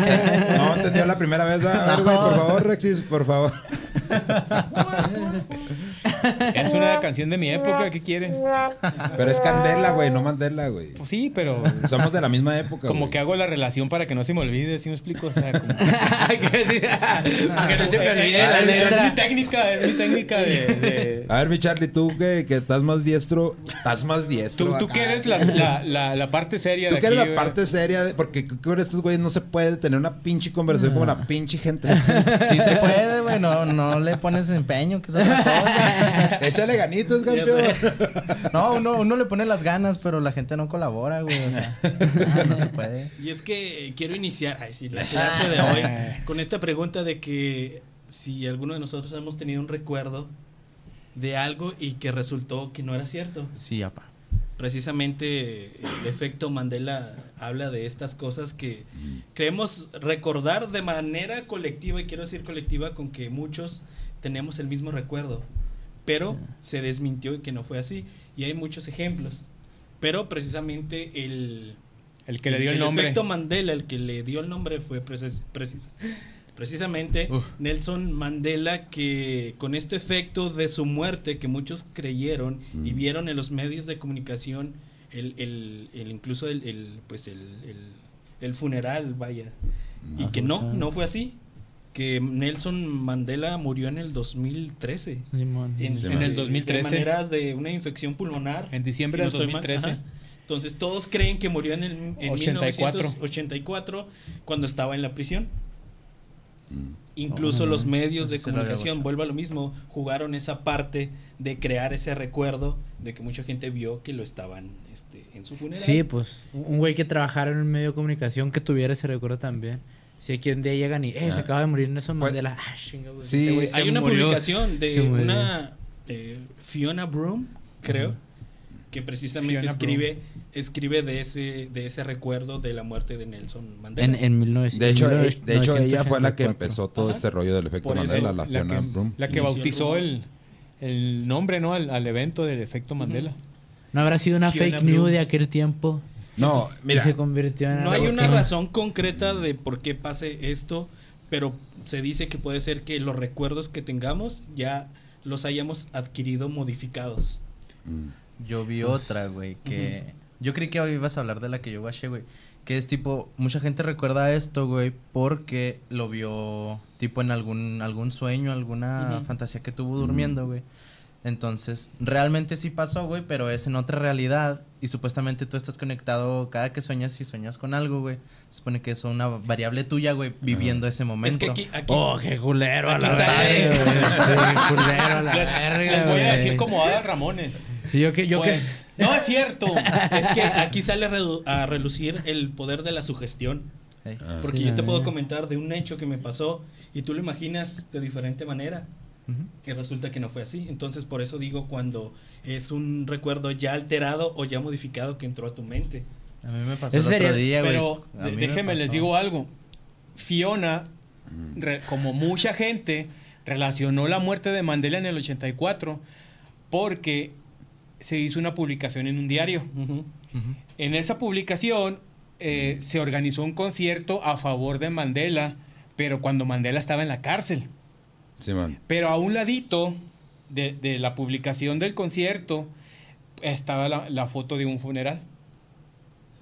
No, entendió la primera vez. A ver, güey, por favor, Rexis, por favor. Es una canción de mi época, ¿qué quieren? Pero es Candela, güey, no Mandela, güey. Pues sí, pero Somos de la misma época, como güey. que hago la relación para que no se me olvide, ¿sí me explico? O sea, como... Que sí, Para que no se me olvide Eh, la eh, Es mi letra. técnica, es mi técnica de... de- A ver, mi Charlie, tú que, que estás más diestro, estás más diestro. Tú, tú acá. que eres la, la, la, la parte seria Tú de que eres la güey. parte seria, de- porque con estos güeyes no se puede tener una pinche conversación como la pinche gente. Sí se puede, güey. No, no le pones empeño, que es otra cosa. Échale ganitos, campeón. No, uno, uno le pone las ganas, pero la gente no colabora, güey. O sea, ah, no se puede. Y es que quiero iniciar ay, sí, la clase de hoy con esta pregunta de que si alguno de nosotros hemos tenido un recuerdo de algo y que resultó que no era cierto. Sí, apa. Precisamente el efecto Mandela habla de estas cosas que creemos recordar de manera colectiva, y quiero decir colectiva con que muchos tenemos el mismo recuerdo, pero se desmintió y que no fue así. Y hay muchos ejemplos. Pero precisamente el, El que le dio el, nombre. efecto Mandela, el que le dio el nombre fue precis- precis- precisamente Uf. Nelson Mandela, que con este efecto de su muerte que muchos creyeron y Mm. vieron en los medios de comunicación, el, el- el- incluso el, el, pues el, el- el funeral, vaya, y Ah, que no, no fue así. Que Nelson Mandela murió en el 2013. Simón. En, Sí, en man. el De 2013. 2013. De maneras de una infección pulmonar. En diciembre del estoy mal. 2013. Ajá. Entonces todos creen que murió en, el, en 84. 1984 cuando estaba en la prisión. Mm. Incluso Oh, los medios de comunicación, vuelvo a lo mismo, jugaron esa parte de crear ese recuerdo de que mucha gente vio que lo estaban este, en su funeral. Sí, pues un güey que trabajara en un medio de comunicación que tuviera ese recuerdo también. Si aquí un día llegan y, eh, se Ah. acaba de morir Nelson Pues- Mandela. Ah, chinga, güey. Sí, Hay una murió. publicación de una eh, Fiona Broom, creo, que precisamente Fiona escribe escribe de ese de ese recuerdo de la muerte de Nelson Mandela. En, en 1900. De hecho, en eh, de hecho ella fue la que 1984. empezó todo Ajá. este rollo del efecto eso, Mandela, la, la, Fiona que, Broom. la que bautizó el, el nombre, ¿no? Al, al evento del efecto Mandela. ¿No habrá sido una Fiona fake news de aquel tiempo? No, mira, Y se convirtió en No hay una que- razón concreta de por qué pase esto, pero se dice que puede ser que los recuerdos que tengamos ya los hayamos adquirido modificados. mm, Yo vi otra, güey, que... Yo creí que hoy ibas a hablar de la que yo guaché, güey. Que es tipo... Mucha gente recuerda esto, güey, porque lo vio tipo en algún, algún sueño, alguna fantasía que tuvo durmiendo, güey. Entonces, realmente sí pasó, güey, pero es en otra realidad. Y supuestamente tú estás conectado cada que sueñas y sueñas con algo, güey. Se supone que es una variable tuya, güey, viviendo ese momento. Es que aquí, aquí Oh, qué culero a Aquí la sale- verga. Sí, culero a la Les, verga, les voy a decir como Adal Ramones. Sí, yo que, yo Pues, No es cierto. es que aquí sale a relucir el poder de la sugestión. Porque Sí, yo te puedo comentar de un hecho que me pasó y tú lo imaginas de diferente manera. Ujú. Y resulta que no fue así. Entonces, por eso digo cuando es un recuerdo ya alterado o ya modificado que entró a tu mente. A mí me pasó el otro día, güey. Pero déjenme les digo algo. Fiona, mm. re- como mucha gente, relacionó la muerte de Mandela en el 84 porque se hizo una publicación en un diario. En esa publicación eh, se organizó un concierto a favor de Mandela, pero cuando Mandela estaba en la cárcel. Simón. Pero a un ladito de, de la publicación del concierto estaba la, la foto de un funeral.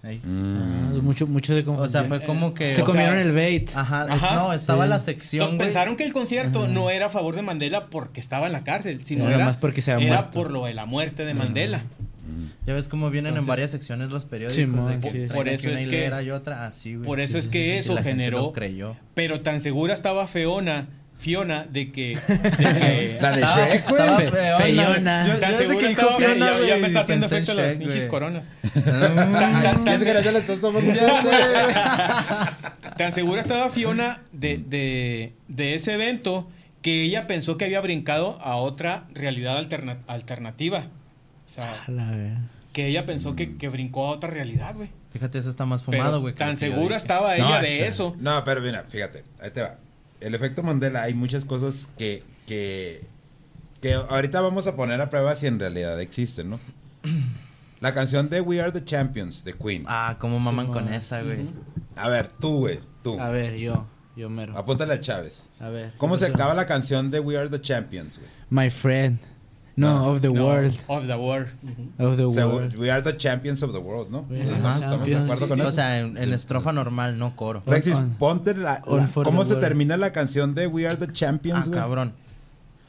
Ey. Ah, Mm. mucho, mucho se O sea, fue como que... Se comieron sea, el bait. Ajá, es- Ajá. no, estaba Sí. la sección, Entonces güey. pensaron que el concierto Ajá. no era a favor de Mandela porque estaba en la cárcel, sino Era era, más porque se había era muerto. por lo de la muerte de Mandela. Mm. Ya ves cómo vienen en Entonces- varias secciones los periódicos. De que sí, sí. traen Por eso es que- otra así, güey. Por eso Sí, es sí, que sí, eso gente generó- creyó. Pero tan segura estaba Feona Fiona de que. de que- La de Estaba- Shrek, güey. Yo- Tan yo desde seguro que dijo estaba- Fiona, ya, me está haciendo efecto las pinches coronas. Que ya le estás tomando. Ya sé, güey. Tan segura estaba Fiona de, de, de ese evento que ella pensó que había brincado a otra realidad alterna- alternativa. O sea, la que ella pensó que, que brincó a otra realidad, güey. Fíjate, eso está más fumado, güey. tan segura estaba ella No, de eso. No, pero mira, fíjate, ahí te va. El efecto Mandela, hay muchas cosas que, que, que ahorita vamos a poner a prueba si en realidad existen, ¿no? La canción de We Are the Champions de Queen. Ah, cómo maman Sí, con esa, güey. A ver, tú, güey, tú. A ver, yo. Yo mero. Apúntale al Chávez. A ver. ¿Cómo ¿qué se acaba la canción de We Are the Champions, güey? My friend. No, No. of the No, world. Of the world. Of the O world. we are the champions of the world, ¿no? The ¿Estamos de acuerdo con O eso? sea, en, en estrofa normal, no coro. On- ponte la, la- ¿Cómo se world. termina la canción de We Are the Ah, Champions, güey? cabrón.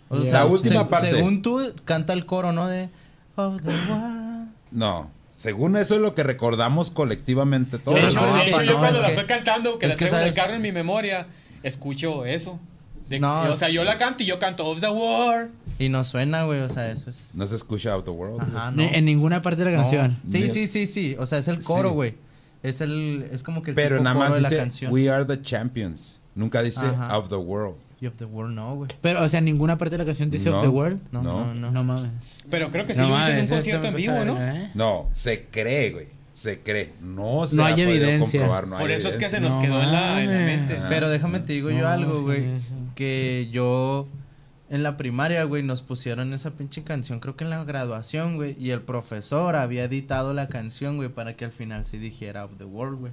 O La última parte. Según tú, canta el coro, ¿no? De Of the world. No, según eso es lo que recordamos colectivamente todos. De hecho, no, de hecho, pa, yo no, cuando es la que- estoy cantando, que es la tengo en el carro en mi memoria, escucho eso. De- No, o sea, yo la canto y yo canto Of the World. Y no suena, güey. O sea, eso es. No se escucha Out the World. Ajá, no. En ninguna parte de la No. canción. Sí, sí, sí, sí. O sea, es el coro, Sí. güey. Es el. Es como que el Pero tipo nada coro más de la dice canción. We Are the Champions. Nunca dice Ajá. Of the World. Y of the world, no, güey. Pero, o sea, en ninguna parte de la canción dice No. of the world. No, No. no, no. No mames. Pero creo que sí No lo hice en un concierto en vivo, ¿no? ¿eh? No, se cree, güey. Se cree. No se No ha hay podido evidencia. comprobar. No Por hay eso es que se evidencia. nos No quedó en la, en la mames. mente. Ajá. Pero déjame te digo yo No, algo, sí, güey. Que yo en la primaria, güey, nos pusieron esa pinche canción, creo que en la graduación, güey. Y el profesor había editado la canción, güey, para que al final sí dijera of the world, güey.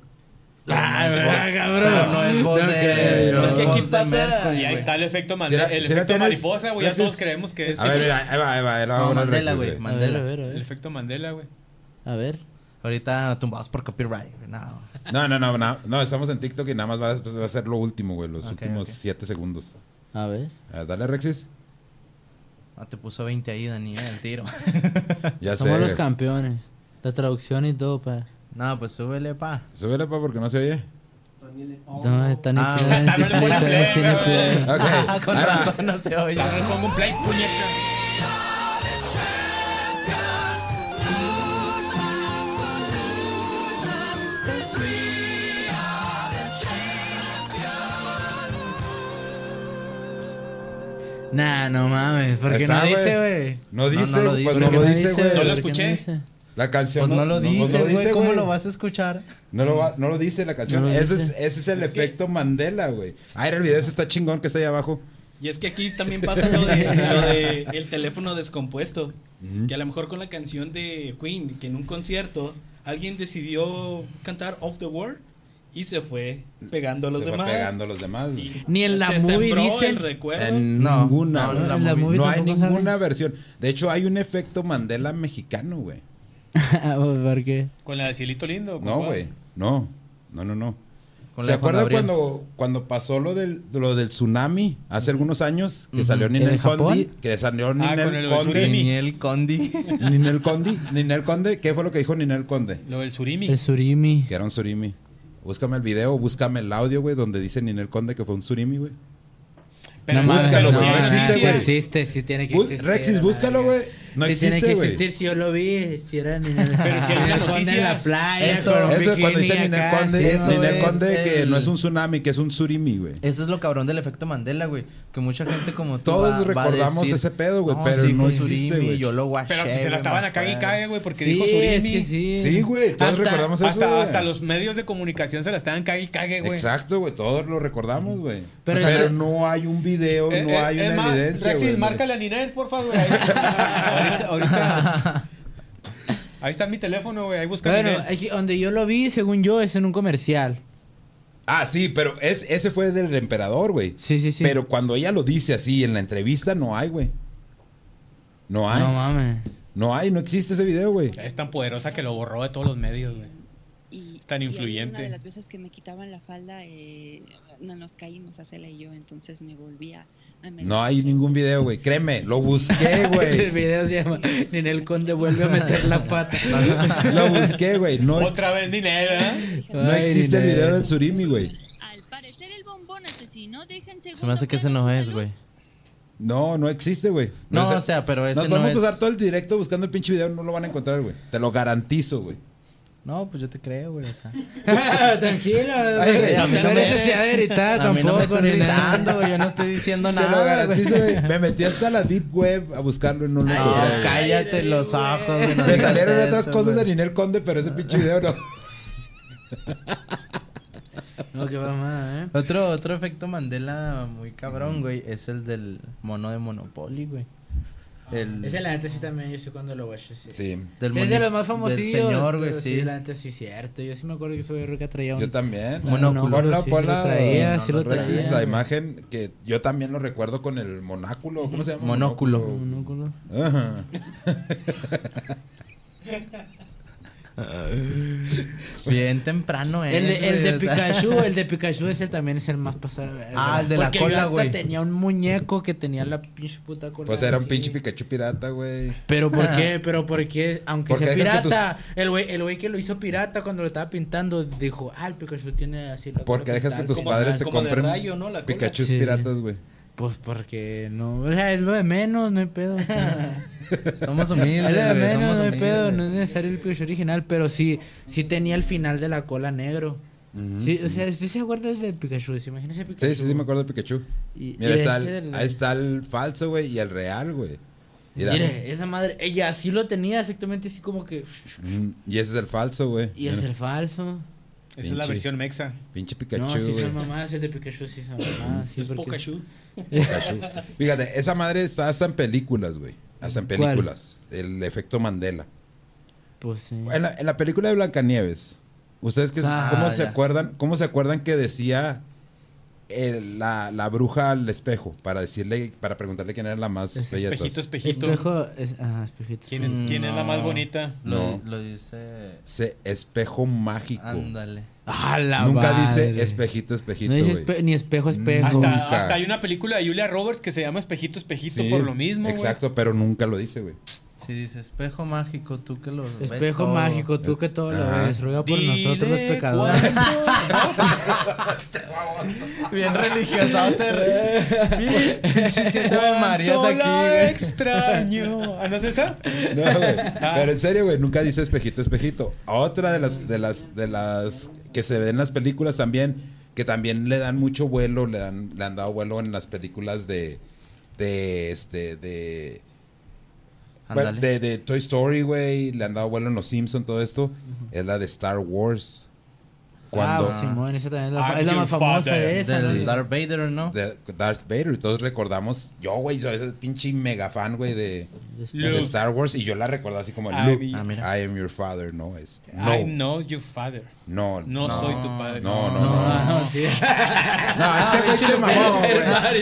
Ah, no es ¿verdad, voz- cabrón? pero no es voz No de. creo. no Es que voz aquí de pasa- Mercury, Y ahí güey. está el efecto, mande- Si la- el la efecto tienes- mariposa, güey. Ya todos creemos que es, A ver, mira, ahí va, ahí va. ahí va No, una Mandela, güey. A ver, Mandela. a ver, a el ver. efecto Mandela, güey. A ver. Ahorita tumbados por copyright, güey. No. No, no, no, no, no, estamos en TikTok y nada más va, a- va a ser lo último, güey, los Ok, últimos ok. 7 segundos. A ver. A ver, dale, Rexis. Ah, te puso 20 ahí, Dani, eh, el tiro. Ya Somos sé. los campeones. La traducción y todo, pa. no, pues súbele, pa. Súbele, pa, porque no se oye. No, está ni Ah, play, no le ni pone play, tiene play. Ok. Con ahí va. razón no se oye. Pongo un play, puñeta. Nah, no mames. ¿Por qué no dice, güey. No dice, no lo pues dice. no ¿Por qué lo dice, güey. No lo ¿Por qué escuché. dice? La canción Pues no lo pues dices, güey. ¿Cómo lo vas a escuchar? No lo, va- no lo dice la canción. No lo ese, dice. es, ese es el Es que- efecto Mandela, güey. Ah, era el video, ese está chingón que está ahí abajo. Y es que aquí también pasa lo de, lo de el teléfono descompuesto. Que a lo mejor con la canción de Queen, que en un concierto alguien decidió cantar Off the World y se fue pegando a los Se fue demás. pegando a los demás. Y Ni en la se movie sembró dicen- el recuerdo. En No, ninguna, no, en la En la movie No hay sale. ninguna versión. De hecho, hay un efecto Mandela mexicano, güey. ¿Por qué? Con la de Cielito Lindo. No, güey. No. No, no, no. ¿Se Gabriel. cuando, cuando pasó lo del, lo del tsunami hace algunos años? Que salió ¿En Ninel? Condi. Que salió Ah, Ninel el Conde. Daniel Condi. Ninel Condi. Ninel Conde. ¿Qué fue lo que dijo Ninel Conde? Lo del surimi. El surimi. Que era un surimi. Búscame el video, búscame el audio, güey, donde dice Ninel Conde que fue un surimi, güey. Pero no sí, búscalo, güey, sí no existe, sí güey. existe, sí tiene que existir. Rexis, búscalo, güey. No sí existe, tiene que güey. existir, si yo lo vi, si era ni Pero si hay una noticia. en la playa, Eso- con un Eso es cuando dice Ninel acá, Conde, eso Ninel es Conde que el- no es un tsunami, que es un surimi, güey. Eso es lo cabrón del efecto Mandela, güey. Que mucha gente como tú Todos va- va a recordamos decir, ese pedo, güey, pero sí, no existe, surimi, güey. Yo lo guaché, Pero si se la estaban me a cague y cague, güey, porque Sí, dijo es surimi. que sí. Sí, güey, todos Hasta, recordamos eso, hasta, güey. hasta los medios de comunicación se la estaban cague y cague, güey. Exacto, güey, todos lo recordamos, güey. Pero no hay un video, Eh, no eh, hay es una evidencia, Rexis, güey. márcale a Ninel, por favor. ahorita, ahorita. Ahí está mi teléfono, güey. Ahí busca Bueno, aquí donde yo lo vi, según yo, es en un comercial. Ah, sí, pero es, ese fue del emperador, güey. Sí, sí, sí. Pero cuando ella lo dice así en la entrevista, no hay, güey. No hay. No No, mames. hay, no existe ese video, güey. Es tan poderosa que lo borró de todos los medios, güey. Y, Tan y influyente. Una de las veces que me quitaban la falda, eh, no, nos caímos a Cela y yo, entonces me volví a. No hay ningún video, güey. Créeme, lo busqué, el güey. video se llama Ninel Conde vuelve a meter la pata. Lo busqué, güey. No, Otra vez Ninel, ¿eh? no Ay, existe el video del surimi, güey. Al parecer el bombón asesino, segundo Se me hace que ese no es, güey. No, no existe, güey. No, es- o sea, pero ese Nos no podemos es- pasar todo el directo buscando el pinche video, no lo van a encontrar, güey. Te lo garantizo, güey. No, pues yo te creo, güey. O sea. Tranquilo. Ay, güey, no no hay necesidad de gritar a mí no me tampoco. estás ni nada. gritando, güey. Yo no estoy diciendo Te lo nada, garantizo, güey. Me metí hasta la deep web a buscarlo y no lo encontré. No, güey. cállate los ojos, güey. no Me salieron eso, otras cosas güey. de Ninel Conde, pero ese pinche video no. No, qué mamá, ¿eh? Otro, otro efecto Mandela muy cabrón, güey, es el del mono de Monopoly, güey. El, Ese la neta sí también, yo sé cuando lo watch, sí. Sí. del Sí, es de los más famosillos. Del señor, güey, pero sí. La neta sí cierto. Yo sí me acuerdo que soy rica traía un... Yo también. Monóculo. Ponla, Sí, sí lo traía, sí lo traía. la imagen que yo también lo recuerdo con el monáculo. ¿Cómo se llama? Monóculo. Monóculo. Ajá. Bien temprano, eh. El de, el de Pikachu, el de Pikachu ese también es el más pasado. Ah, el de la Porque cola, yo hasta güey. tenía un muñeco que tenía la pinche puta cola. Pues era un así. pinche Pikachu pirata, güey. Pero ¿por qué? Pero ¿por qué? Aunque Porque sea dejas que pirata, el güey el güey que lo hizo pirata cuando lo estaba pintando dijo, ah, el Pikachu tiene así la cola Porque dejas que pintada". tus Como- padres te como de compren rayo, ¿no? La cola. Pikachu Sí. piratas, güey. Pues porque no, o sea, es lo de menos, no hay pedo. Somos humildes, es lo de menos, no hay pedo, no es necesario el Pikachu original, pero sí, sí tenía el final de la cola negro. Sí, o sea, ¿sí se acuerdas del Pikachu? ¿Se imagina ese Pikachu? Sí, sí, sí, me acuerdo de Pikachu. Y- Mira, y está, el, del- ahí está el falso, güey, y el real, güey. Mira. Mire, esa madre, ella sí lo tenía exactamente así como que... Y ese es el falso, güey. Y es el falso. Esa es la versión mexa. Pinche Pikachu, no, sí son mamás, el de Pikachu sí son mamás. Sí, Es porque- Pikachu. Pikachu. Fíjate, esa madre está hasta en películas, güey. Hasta en ¿Cuál? películas. El efecto Mandela. Pues sí. En la, en la película de Blancanieves, ¿ustedes qué, Ah, cómo se acuerdan? ¿Cómo se acuerdan que decía el- la, la bruja al espejo para decirle, para preguntarle quién era la más Es bella de Espejito, todas? espejito. Espejo, es, ah, espejito. ¿Quién es, Mm, quién es la más bonita? Lo, No. lo dice. Ese espejo mágico. Ándale. Ah, la Nunca madre. dice espejito, espejito, No dice espe- ni espejo, espejo. Hasta, hasta hay una película de Julia Roberts que se llama Espejito, Espejito Sí, por lo mismo. Exacto, pero nunca lo dice, güey. Si dice espejo mágico, tú que lo ves Espejo todo". mágico, tú que todo lo ves, ruega por Dile nosotros los pecadores. Bien religiosote. Bien pinche siete Ave Marías aquí, la extraño. ¿Ah, no es esa? No, güey. Pero en serio, güey, nunca dice espejito, espejito. Otra de las, de las, de las que se ven en las películas también, que también le dan mucho vuelo, le dan, le han dado vuelo en las películas de, de, este, de, bueno, de, de Toy Story, güey, le han dado vuelo en Los Simpsons, todo esto, es la de Star Wars. Cuando Ah, Simón, esa también es la, es más famosa de esa. Del ¿no? Darth Vader, ¿no? de Darth Vader, y todos recordamos, yo, güey, soy ese pinche mega fan, güey, de, De. Star Wars, y yo la recuerdo así como, I Luke, be- Ah, mira. I am your father, no, es, I no, know your father. no, No, No. soy tu padre. No, no, No, no. no, no, sí. No, este güey se mamó, güey.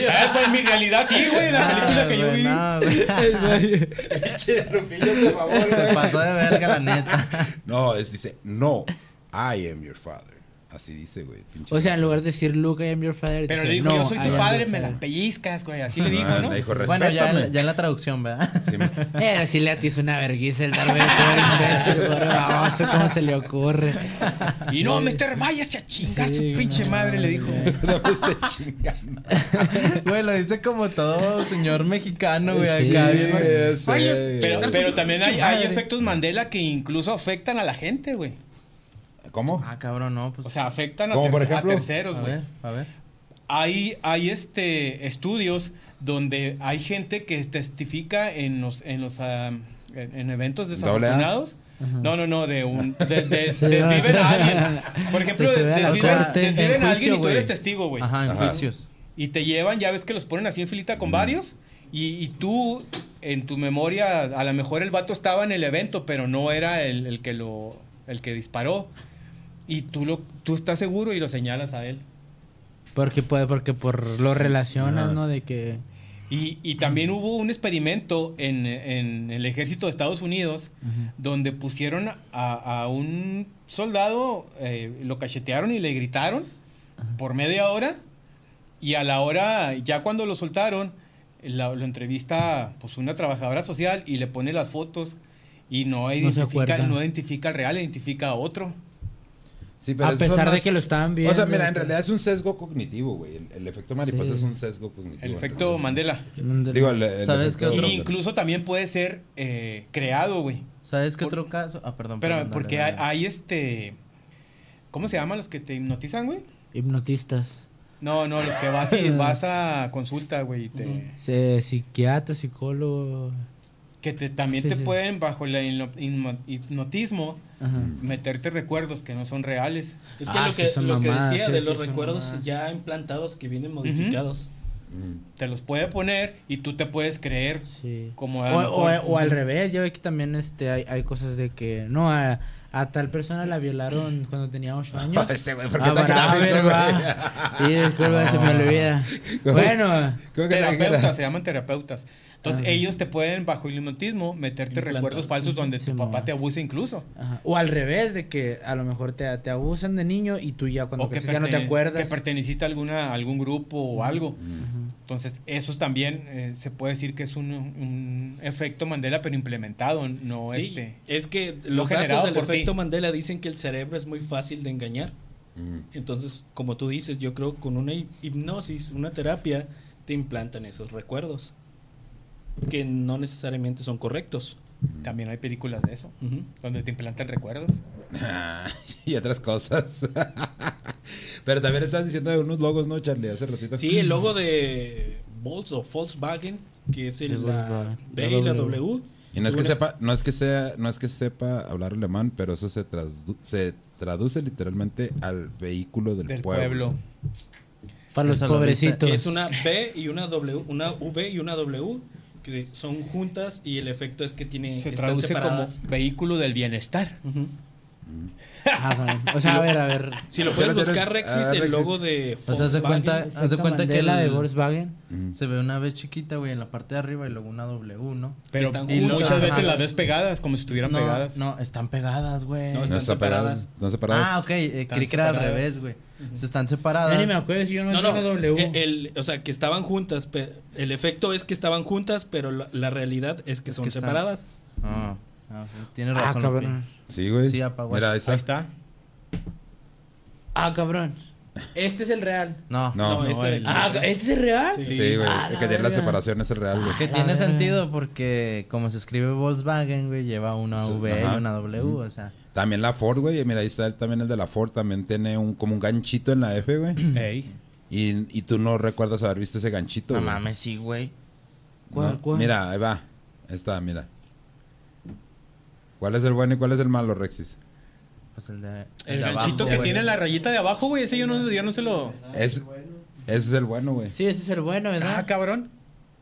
Ah, pues en mi realidad sí, güey. La película que yo vi. No, güey. Pinche Lupillo se mamó, Se güey. pasó de verga, la neta. No, es dice, no, I am your father. Así dice, güey. O sea, en lugar de decir Luke, I am your father. Pero dice, le dijo, "No, yo soy tu padre, me la father". pellizcas, güey. Así le dijo, ¿no? Le dijo, Bueno, ya, respétame. en- ya en la traducción, ¿verdad? Sí, me- Eh, sí le atizo una vergüenza el Darth Vader, todo imbécil, pobre baboso, cómo se le ocurre. Y no, Mr. váyase a chingar Sí, su pinche no, madre, le dijo. güey. no me esté chingando. Güey, lo dice como todo señor mexicano, güey. Sí, acá bien- güey, ya sé, Oye, Pero, güey. pero también hay, hay efectos Mandela que incluso afectan a la gente, güey. ¿Cómo? Ah, cabrón, no, pues. O sea, afectan a, terceros, a güey. ver, a ver. Hay, hay este estudios donde hay gente que testifica en los, en los ah, en, en eventos desafortunados. Ajá. No, no, no, de un de, de- Sí, desviven a alguien. Por ejemplo, desviven, a alguien juicio, y tú eres testigo, güey. Ajá, en Ajá. juicios. Y te llevan, ya ves que los ponen así en filita con varios. Y, y tú, en tu memoria, a lo mejor el vato estaba en el evento, pero no era el, el que lo el que disparó. Y tú lo tú estás seguro y lo señalas a él. Porque, puede, porque por lo relacionas. ¿no? De que... Y, y también hubo un experimento en, en el ejército de Estados Unidos donde pusieron a, a un soldado, eh, lo cachetearon y le gritaron por media hora y a la hora, ya cuando lo soltaron, la- lo entrevista pues una trabajadora social y le pone las fotos y no identifica, no identifica al real, identifica a otro. Sí, pero A pesar de que lo estaban viendo. O sea, mira, en realidad es un sesgo cognitivo, güey. El, el efecto mariposa Sí. es un sesgo cognitivo. El efecto realidad. Mandela. Digo, el, el ¿Sabes qué otro? Incluso también puede ser eh, creado, güey. ¿Sabes qué Por- otro caso? Ah, perdón. Pero perdón, porque dale. hay, hay este... ¿Cómo se llaman los que te hipnotizan, güey? Hipnotistas. No, no, los que vas y vas a consulta, güey. te- Se- psiquiatra, psicólogo. Que te, también Sí, te sí. pueden, bajo el hipno- hipno- hipnotismo, Ajá. meterte recuerdos que no son reales. Es que Ah, lo que, lo que decía sí, de sí, los recuerdos ya implantados que vienen modificados. Te los puede poner y tú te puedes creer Sí. como O, a o- mejor- o al revés, ya ve que también este, hay, hay cosas de que, no, a, a tal persona la violaron cuando tenía 8 años. Este güey, ¿por qué Ah? Sí, disculpa, se me olvida. ¿Cómo? Bueno, ¿Cómo que te terapeutas, se llaman terapeutas. Entonces Ajá. ellos te pueden, bajo el hipnotismo, meterte Implantar. recuerdos falsos donde tu Sí, papá mamá. te abuse incluso. ajá. o al revés, de que a lo mejor te, te abusan de niño y tú ya cuando o que, creces ya no te acuerdas. que perteneciste a, alguna, algún grupo o algo. Entonces, eso también eh, se puede decir que es un, un efecto Mandela, pero implementado, no Sí, este. es que no los generado datos del ti. efecto Mandela dicen que el cerebro es muy fácil de engañar. Mm. Entonces, como tú dices, yo creo que con una hi- hipnosis, una terapia, te implantan esos recuerdos que no necesariamente son correctos. También hay películas de eso, donde te implantan recuerdos. y otras cosas. Pero también estás diciendo de unos logos, ¿no, Charlie? Hace ratito. Sí, el logo de Volks o Volkswagen, que es el, la. B y la W. W. Y no es que sepa, no es que sea, no es que sepa hablar alemán, pero eso se, tradu- se traduce literalmente al vehículo del, Del pueblo. pueblo. Para los pobrecitos. Es una B y una W, una V y una W, que son juntas y el efecto es que tiene, Se están traduce separadas. como vehículo del bienestar. Ah, bueno. o sea, a ver, a ver. Si lo O sea, puedes buscar, Rexis, el logo de O sea, haz de Volkswagen. cuenta- haz de cuenta que Mandela de Volkswagen. Mm. Se ve una B chiquita, güey, en la parte de arriba y luego una W, ¿no? Pero están y muchas veces Ajá. las ves pegadas, como si estuvieran no, pegadas. No, están pegadas, güey. No, No están está separadas. Están separadas. Ah, ok. eh, creí que era al revés, güey. Se están Ya separadas. ni me acuerdo si yo no, No, no, W. el, el- o sea, que estaban juntas. El efecto es que estaban juntas, pero la, la realidad es que Es son que están- separadas. Ah, ah, tienes ah, razón. Sí, güey. Sí, apagó. Mira, ahí está. Ahí está. Ah, cabrón. Este es el real. No. No, No, este- el- Ah, ¿este es el real? Sí, güey. Ah, el la que tiene la separación es el real, güey. Que tiene sentido porque como se escribe Volkswagen, güey, lleva una Sí, V ajá. y una W, o sea. También la Ford, güey. Mira, ahí está el- también el de la Ford. También tiene un como un ganchito en la F, güey. Ey. Y, y tú no recuerdas haber visto ese ganchito, No güey. mames, sí, güey. ¿Cuál, No, cuál? Mira, ahí va. Ahí está, mira. ¿Cuál es el bueno y cuál es el malo, Rexis? Pues el de. El de ganchito abajo, que güey. tiene la rayita de abajo, güey, ese yo no, yo no se lo... Es, ese es el bueno, güey. Sí, ese es el bueno, Ah, ¿verdad? cabrón.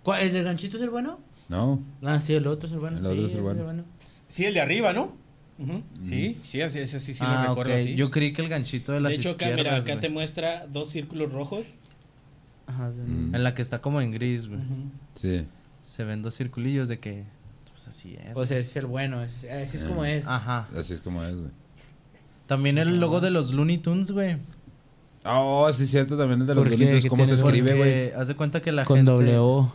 ¿Cuál- ¿El del ganchito es el bueno? No. Ah, sí, el otro es el bueno. El otro Sí, es el bueno. Sí, el de arriba, ¿no? Ujú. Sí, sí, así, ese sí, sí ah, lo recuerdo ok. así. Yo creí que el ganchito de las De hecho, acá, mira, acá güey. te muestra dos círculos rojos. Ajá, sí. Mm. En la que está como en gris, güey. Sí. Se ven dos circulillos de que. Pues así es. O sea, ese es el bueno. Así es como es. Ajá. Así es como es, güey. También el logo de los Looney Tunes, güey. Oh, sí, cierto, también es de los bonitos. ¿Qué ¿Cómo se escribe, güey? Haz de cuenta que la Con gente. doble O.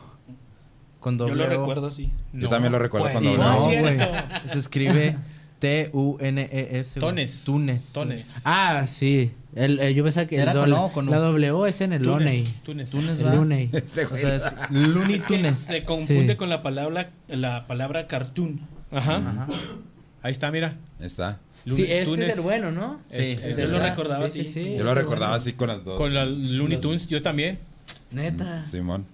Con doble Yo lo O. recuerdo así. Yo también lo recuerdo con pues, doble no, O. No, güey. Se escribe T-U-N-E-S. Tones. Tunes. Tones. Ah, sí. El, el- yo pensaba que el Era con doble- O, con la W es en el Loney. Túnez. El va. Luney. Este O güey. sea, es Looney Tunes. Se confunde Sí. con la palabra, la palabra cartoon. Ajá. Ajá. Ahí está, mira. Ahí está. Sí, este Tunes. es el bueno, ¿no? Sí, Es- es yo lo recordaba Sí, así. sí, sí, Yo lo recordaba bueno. así con las dos. Con la Looney Tunes, yo también. Neta. Simón.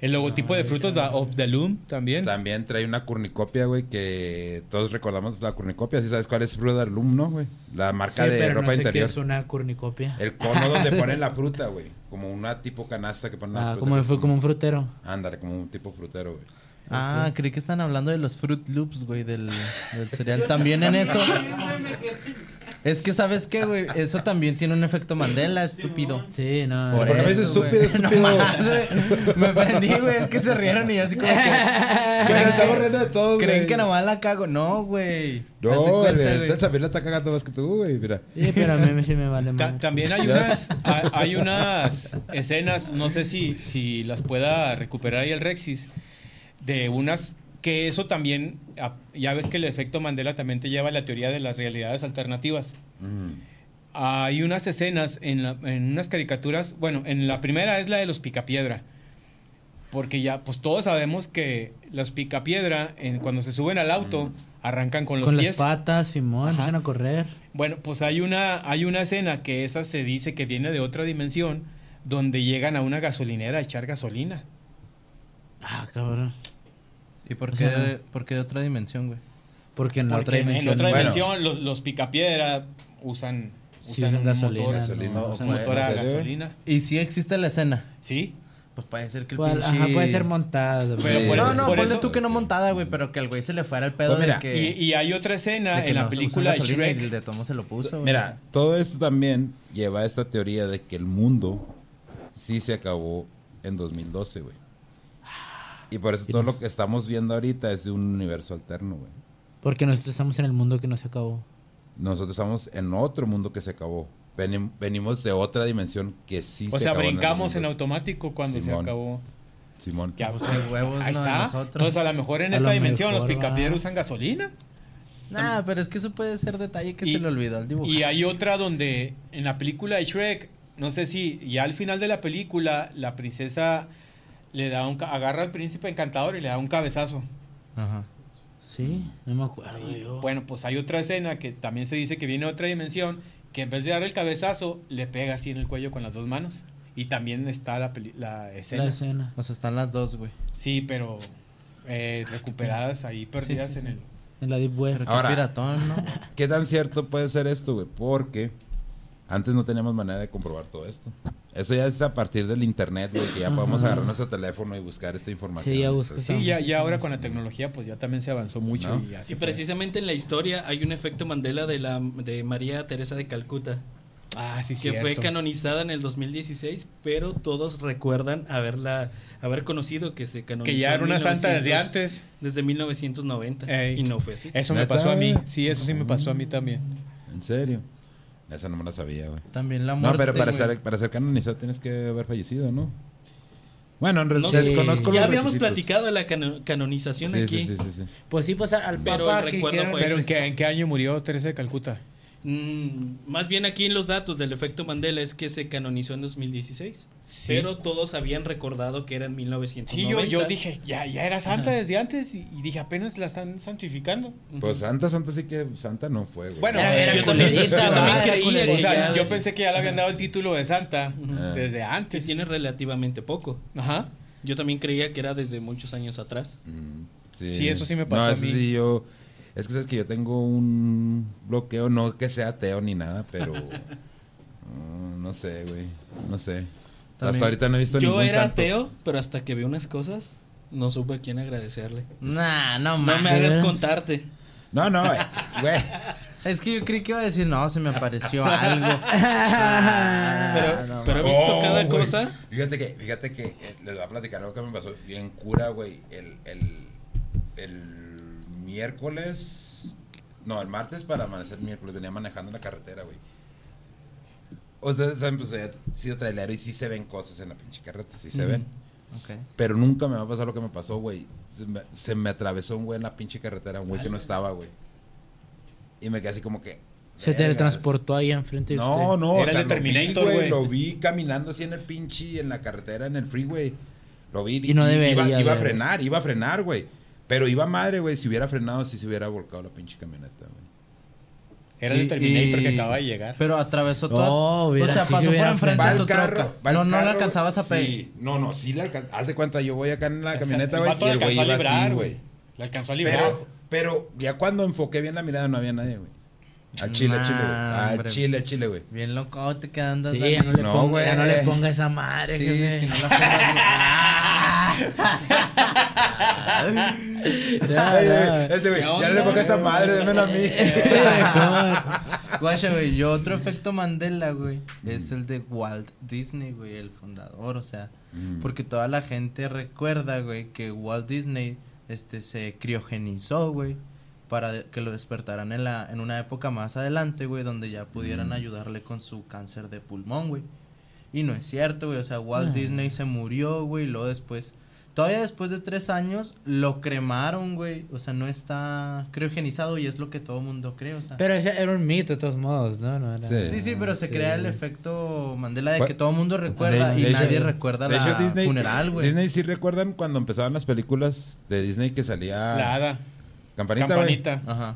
El logotipo de frutos da- of the Loom también. También trae una cornicopia, güey, que todos recordamos la cornicopia. ¿Sí sabes cuál es Fruit of the Loom, no, güey? La marca Sí, de pero ropa no sé interior. qué es una cornicopia. El cono donde ponen la fruta, güey. Como una tipo canasta que ponen la Ah, fruta. como, fue como un frutero. Ándale, como un tipo frutero, güey. Ah, creí que están hablando de los Fruit Loops, güey, del, del cereal. También en eso. Es que, ¿sabes qué, güey? Eso también tiene un efecto Mandela, estúpido. Sí, no. Por ¿Por qué me eso, güey. estúpido, estúpido? No más, güey. Me prendí, güey, es que se rieron y yo así como que... Pero estamos riendo de todos, Creen güey. que nomás la cago. No, güey. No, güey. este también la está cagando más que tú, güey. Mira. Sí, pero a mí sí me vale Ta- más. también hay unas, hay, hay unas escenas, no sé si, si las pueda recuperar ahí el Rexis, de unas que eso también, ya ves que el efecto Mandela también te lleva a la teoría de las realidades alternativas. Mm. hay unas escenas en, la- en unas caricaturas. Bueno, en la primera es la de los Picapiedra. Porque ya, pues todos sabemos que los Picapiedra, en- cuando se suben al auto, arrancan con los Con pies. las patas, Simón, empiezan a correr. Bueno, pues hay una, hay una escena que esa se dice que viene de otra dimensión, donde llegan a una gasolinera a echar gasolina. Ah, cabrón. ¿Y por O qué, sea, de, por qué de otra dimensión, güey? Porque en la Porque otra en dimensión. otra Bueno. dimensión los, los Picapiedra usan, Sí, usan gasolina, motor, a ¿en gasolina. Y sí existe la escena. Sí, Pues puede ser que el Pues, pinche... Ajá, puede ser montada. güey. Pero Sí. por No, eso- no, por ponle eso- tú que no montada, güey, pero que al güey se le fuera el pedo Pues mira, de que... y, y hay otra escena de que en la película de Shrek. Y el de Tomo se lo puso, güey. Mira, todo esto también lleva a esta teoría de que el mundo sí se acabó en 2012, güey. Y por eso todo lo que estamos viendo ahorita es de un universo alterno, güey. Porque nosotros estamos en el mundo que no se acabó. Nosotros estamos en otro mundo que se acabó. Venim- venimos de otra dimensión que sí O se sea, acabó el brincamos en 2012. automático cuando se acabó. Simón. Ya, Pues pues, huevos, ahí ¿no? de está. nosotros. Entonces, a lo mejor en A esta lo dimensión los mejor, picapiedras usan gasolina. Nah, pero es que eso puede ser detalle que Y- se le olvidó al dibujo. Y hay otra donde en la película de Shrek, no sé si ya al final de la película la princesa le da un agarra al príncipe encantador y le da un cabezazo. Ajá. Sí, no me acuerdo yo. Bueno, pues hay otra escena que también se dice que viene de otra dimensión, que en vez de dar el cabezazo, le pega así en el cuello con las dos manos. Y también está la, peli- la escena. la escena. O sea, están las dos, güey. Sí, pero eh, recuperadas ahí perdidas sí, en sí. el... En la Deep Web. Ahora- piratón, ¿no? ¿Qué tan cierto puede ser esto, güey? Porque antes no teníamos manera de comprobar todo esto. Eso ya es a partir del internet, güey, que ya podemos agarrar nuestro teléfono y buscar esta información. Sí, ya. Entonces, Sí, ya, ya ahora con la tecnología pues ya también se avanzó mucho. ¿No? Y, ya precisamente en la historia hay un efecto Mandela de la de María Teresa de Calcuta, Ah, sí, que fue canonizada en el 2016, pero todos recuerdan haberla haber conocido que se canonizó Que ya era una santa desde 1900 antes. desde 1990 Ey. y no fue así. Eso me pasó a mí. Sí, eso sí me pasó a mí también. ¿En serio? Esa no me la sabía, güey. También la muerte, No, pero para güey. ser, para ser canonizado tienes que haber fallecido, ¿no? Bueno, en No realidad sé. desconozco los Ya habíamos requisitos. platicado de la cano- canonización Sí, aquí. sí, sí, sí, sí. Pues sí, pues al Pero papa el que recuerdo hicieron... fue Pero ¿en qué, en qué año murió Teresa de Calcuta? Mm, más bien aquí en los datos del efecto Mandela es que se canonizó en 2016, Sí. pero todos habían recordado que era en Sí, 1990. yo, yo dije, ya, ya era santa Ajá. desde antes y, y dije, apenas la están santificando. Pues Santa, Santa sí que Santa no fue, güey. Bueno, Era, era Yo también- yo era culerita. O sea, yo pensé que ya le habían dado el título de santa. Ah. desde que antes. tiene relativamente poco. Ajá. Yo también creía que era desde muchos años atrás. Mm, sí. Sí, eso sí me pasó no, a mí. sí, yo... Es que sabes que yo tengo un bloqueo, no que sea ateo ni nada, pero... mm, no sé, güey. No sé. También- Hasta ahorita no he visto Yo ningún era santo. ateo, pero hasta que vi unas cosas, no supe a quién agradecerle. Nah, no No me mames. hagas contarte. No, no, güey. Es que yo creí que iba a decir, no, se me apareció algo. Pero, no pero he visto Oh, cada cosa. Fíjate que, fíjate que eh, les voy a platicar algo que me pasó bien cura, güey. El, el, el miércoles. No, el martes para amanecer miércoles venía manejando en la carretera, güey. Ustedes saben, pues he sido trailero y sí se ven cosas en la pinche carretera, sí se ven. Pero nunca me va a pasar lo que me pasó, güey. Se me, se me atravesó un güey en la pinche carretera, un güey que no estaba, güey. Y me quedé así como que. Se teletransportó ahí enfrente de No, usted. no, Era o sea, el lo vi, güey. Lo vi caminando así en el pinche, en la carretera, en el freeway. Lo vi Y no debería iba, iba a frenar, iba a frenar, güey. Pero iba madre, güey. Si hubiera frenado, si se hubiera volcado la pinche camioneta, güey. Era el Terminator y- que acaba de llegar. Pero atravesó todo. Oh, o sea, sí pasó por enfrente Va de tu carro, troca. va el No, no le carro, alcanzabas a pegar. Sí, no, no, sí le alcanzaba. Haz de cuenta, yo voy acá en la camioneta, güey. Y el güey alcanzó a iba librar, así, güey. Le alcanzó a librar. Pero, pero ya cuando enfoqué bien la mirada, no había nadie, güey. Al chile, al chile, güey. Hombre. chile, al chile, güey. Bien loco, te quedando. Sí, ya no le, No, ponga, ya no le güey. ponga esa madre, Sí, si no la No, Ay, no. Ese, güey. ¿Qué Ya no le ponga esa madre, démelo a mí. Mejor. Guacha, güey, yo otro efecto Mandela, güey, es el de Walt Disney, güey, el fundador, o sea, Mm. porque toda la gente recuerda, güey, que Walt Disney, este, se criogenizó, güey, para que lo despertaran en la, en una época más adelante, güey, donde ya pudieran Mm. ayudarle con su cáncer de pulmón, güey. Y no es cierto, güey, o sea, Walt. Disney se murió, güey, y luego después Todavía después de tres años lo cremaron, güey. O sea, no está criogenizado y es lo que todo mundo cree, o sea. Pero ese era un mito de todos modos, ¿no? no era- Sí. Sí, sí, pero se Sí. crea el efecto Mandela de Fue- que todo el mundo recuerda De- y de hecho- nadie recuerda la hecho, Disney, funeral, güey. Disney sí recuerdan cuando empezaban las películas de Disney que salía La hada. Campanita, güey. Campanita. Ajá.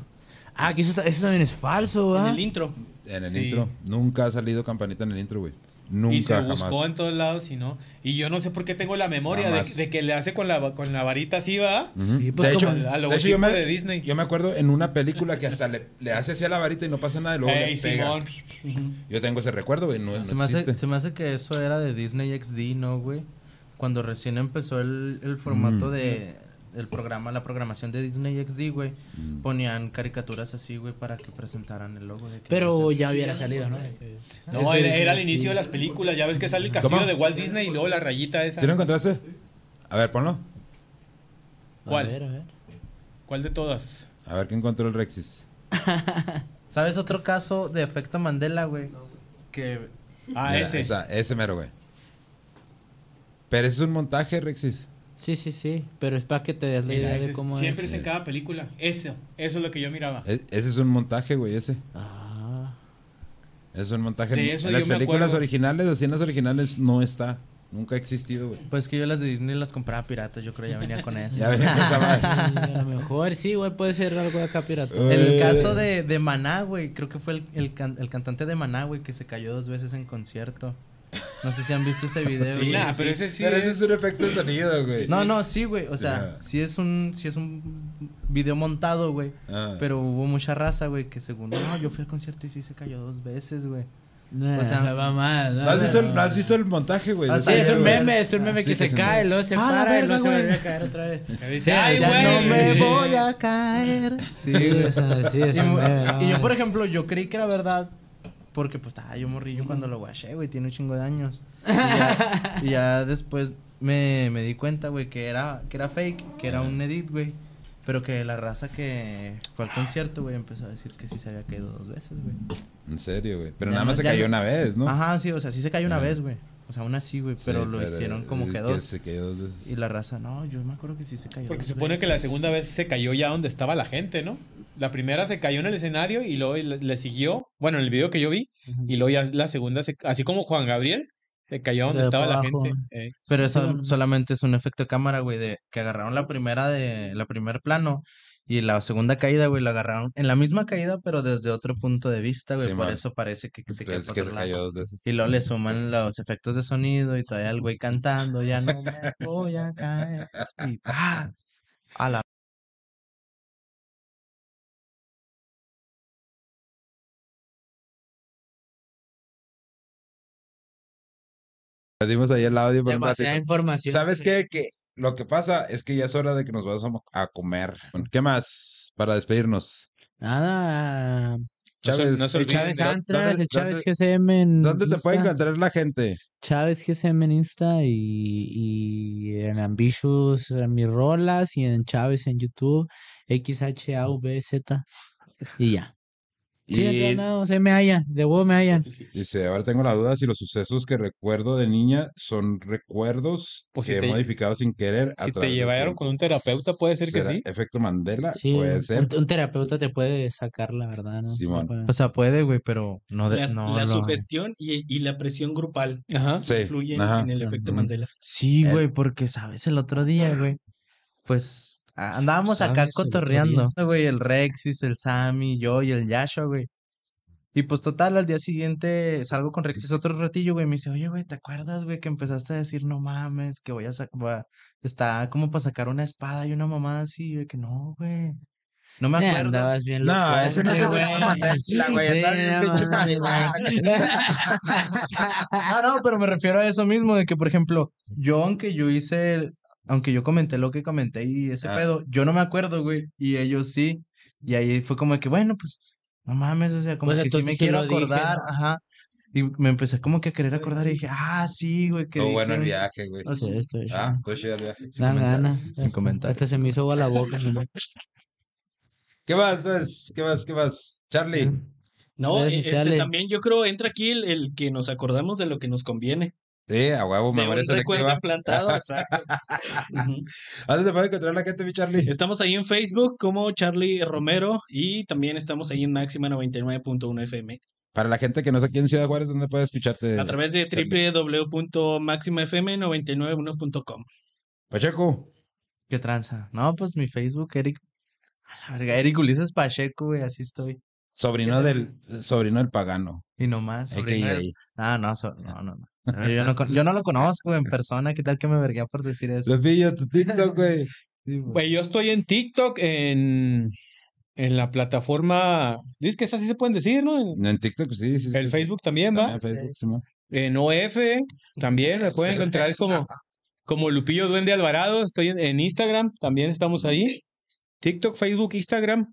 Ah, que eso, ta- eso también es falso, En ¿ah? el intro. En el Sí. intro. Nunca ha salido Campanita en el intro, güey. Nunca, y se jamás. buscó en todos lados y no. Y yo no sé por qué tengo la memoria de, que le hace con la, con la varita así, ¿va? Sí, pues de, hecho, como al- al de hecho, yo me, de Disney. yo me acuerdo en una película que hasta le, le hace así a la varita y no pasa nada y luego Ey, le pega. Yo tengo ese recuerdo, güey. No, no se, me hace, existe. se me hace que eso era de Disney XD, ¿no, güey? Cuando recién empezó el, el formato Mm. de el programa, la programación de Disney XD, güey, Mm. ponían caricaturas así, güey, para que presentaran el logo de que Pero ya hubiera salido, ¿no? No, era, era al Disney, inicio de las películas. Ya ves que sale el castillo ¿Cómo? de Walt Disney y luego la rayita esa. ¿Sí lo encontraste? A ver, ponlo. ¿Cuál? A ver, a ver. ¿Cuál de todas? A ver qué encontró el Rexis. ¿Sabes otro caso de efecto Mandela, güey? Que Ah, Mira, ese. esa- ese mero, güey. Pero ese es un montaje, Rexis. Sí, sí, sí. Pero es para que te des la Mira, idea de es- cómo siempre es. es en cada película. Eso. Eso es lo que yo miraba. E- ese es un montaje, güey, ese. Ah. Ese es un montaje. De En- eso en yo las me películas originales, las originales, no está. Nunca ha existido, güey. Pues que yo las de Disney las compraba piratas, yo creo ya venía con eso. Ya venía con esa madre. Sí, a lo mejor sí, igual puede ser algo de acá pirata. El caso de, de Maná, güey, creo que fue el, el, can- el cantante de Maná, güey, que se cayó dos veces en concierto. No sé si han visto ese video. Sí, güey. nah, pero ese sí. Pero es- ese es un efecto de sonido, güey. No, no, sí, güey. O sea, Ya. sí es un, sí es un video montado, güey. Ah. Pero hubo mucha raza, güey, que según, no, yo fui al concierto y sí se cayó dos veces, güey. No, O sea, va mal. ¿No has, visto el, no has visto el montaje, güey? Ah, Sí, es un güey? meme, es un meme que se se cae, luego se Ah, la para y verga, luego se güey. vuelve a caer otra vez. dice, ¡Ay, ya güey! no me voy a caer. Sí, o sea, sí, es Y, un meme, no, y yo, por no. ejemplo, yo creí que era verdad. Porque, pues, estaba yo morrillo cuando lo guaché, güey. Tiene un chingo de años. Y ya, y ya después me, me di cuenta, güey, que era, que era fake, que era un edit, güey. Pero que la raza que fue al concierto, güey, empezó a decir que sí se había caído dos veces, güey. En serio, güey. Pero Ya nada más se cayó una vez, ¿no? Ajá, sí, o sea, sí se cayó una vez, güey. O sea, una sí, güey, Sí, pero lo hicieron como que dos. se cayó dos veces. Y la raza, no, yo me acuerdo que sí se cayó. Porque se supone que la segunda vez se cayó ya donde estaba la gente, ¿no? La primera se cayó en el escenario y luego le, siguió, bueno, en el video que yo vi, y luego ya la segunda, se, así como Juan Gabriel, se cayó Se donde estaba la abajo. gente. eh. Pero eso solamente es un efecto de cámara, güey, de que agarraron la primera de la primer plano y la segunda caída, güey, la agarraron en la misma caída, pero desde otro punto de vista, güey, Sí, por man. eso parece que, que se Entonces, cayó que se cayó dos veces. Y luego le suman los efectos de sonido y todavía el güey cantando, ya no me voy a caer. Y ¡pah! a la Perdimos ahí el audio ratito. información. ¿Sabes qué? Que lo que pasa es que ya es hora de que nos vayamos a comer. ¿Qué más para despedirnos? Nada. Chávez, no se El olviden Chávez Antras, ¿dónde- Chávez GCM en ¿Dónde te puede encontrar la gente? Chávez GCM en Insta y, y en Ambitious en mis rolas y en Chávez en YouTube, XHAVZ y ya. Sí, Y lados, ahí me hallan, de huevo me hallan. dice, ahora tengo la duda si los sucesos que recuerdo de niña son recuerdos Pues si que he te- modificado sin querer a Si te llevaron con un terapeuta, puede ser que ¿Será sí. efecto Mandela? Sí, Puede ser. un terapeuta te puede sacar la verdad, ¿no? Simón. O sea, puede, güey, pero no de La, no la lo- sugestión y, y la presión grupal Ajá. Sí, influyen ajá. en el efecto. Mandela. Sí, güey, porque sabes, el otro día, güey, pues andábamos acá ¿Sabes el otro cotorreando, güey, el Rexis, el Sammy, yo y el Yasha, güey. Y pues total, al día siguiente salgo con Rexis otro ratillo, güey, me dice, oye, güey, ¿te acuerdas, güey, que empezaste a decir, no mames, que voy a sacar, está como para sacar una espada y una mamá así, güey, que no, güey. No me Eh, acuerdo. andabas bien No, loco, ese no hombre, se güey. matarla, güey, Sí, andabas bien no pinche. Ah, no, pero me refiero a eso mismo, de que, por ejemplo, yo, aunque yo hice, el- aunque yo comenté lo que comenté y ese Ah. pedo, yo no me acuerdo, güey, y ellos sí. Y ahí fue como que, bueno, pues, no mames, o sea, como Pues que sí me quiero dije, acordar, ¿no? ajá. Y me empecé como que a querer acordar y dije, ah, sí, güey, Estuvo bueno el viaje, güey. Ah, sí. Sí, estoy Ah, chido. estuvo chido el viaje. Sin ganas. sin hasta- se me hizo agua la boca. ¿no? ¿Qué más, pues? ¿Qué más? ¿Qué más? Charlie. Mm. No, este también yo creo entra aquí el, el que nos acordamos de lo que nos conviene. Sí, a huevo, un recuerdo selectiva. implantado, exacto. Ujú. ¿Dónde te puede encontrar la gente, mi Charlie? Estamos ahí en Facebook como Charlie Romero y también estamos ahí en Máxima 99.1 FM Para la gente que no está aquí en Ciudad Juárez, ¿dónde puede escucharte? a través de Charlie? www.maximafm991.com. Pacheco. ¿Qué tranza? No, pues mi Facebook, Eric. A la verga, Eric Ulises Pacheco, güey, así estoy. Sobrino del, sobrino del pagano. Y nomás. sobrino del- Ah, no, so- no, no, Yo no, con- yo no lo conozco en persona. ¿Qué tal que me vergué por decir eso? Lo pillo, tu TikTok, güey. Sí, güey. Yo estoy en TikTok, en, en la plataforma. Dices que esas sí se pueden decir, ¿no? En- En TikTok, sí, sí. el sí, Facebook también, ¿va? También Facebook, sí, man. En OF también me pueden encontrar como, como Lupillo Duende Alvarado. Estoy en, en Instagram, también estamos ahí. TikTok, Facebook, Instagram,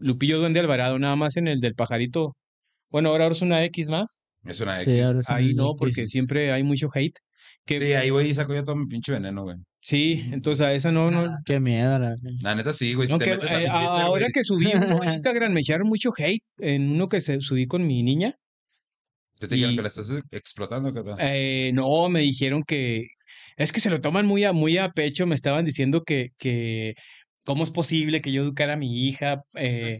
Lupillo Duende Alvarado, nada más en el del pajarito. Bueno, ahora es una X más. Es una Sí, X. ahora son Ahí no, X. porque siempre hay mucho hate. Que, Sí, ahí voy y saco yo todo mi pinche veneno, güey. sí, entonces a esa no, no. Qué miedo, la La neta sí, güey. Si no, te que, metes a mi Twitter, ahora güey, que subí uno en Instagram me echaron mucho hate en uno que se subí con mi niña. ¿qué te dijeron que la estás explotando, cabrón? Eh, no, me dijeron que es que se lo toman muy a, muy a pecho. Me estaban diciendo que, que cómo es posible que yo educara a mi hija, eh,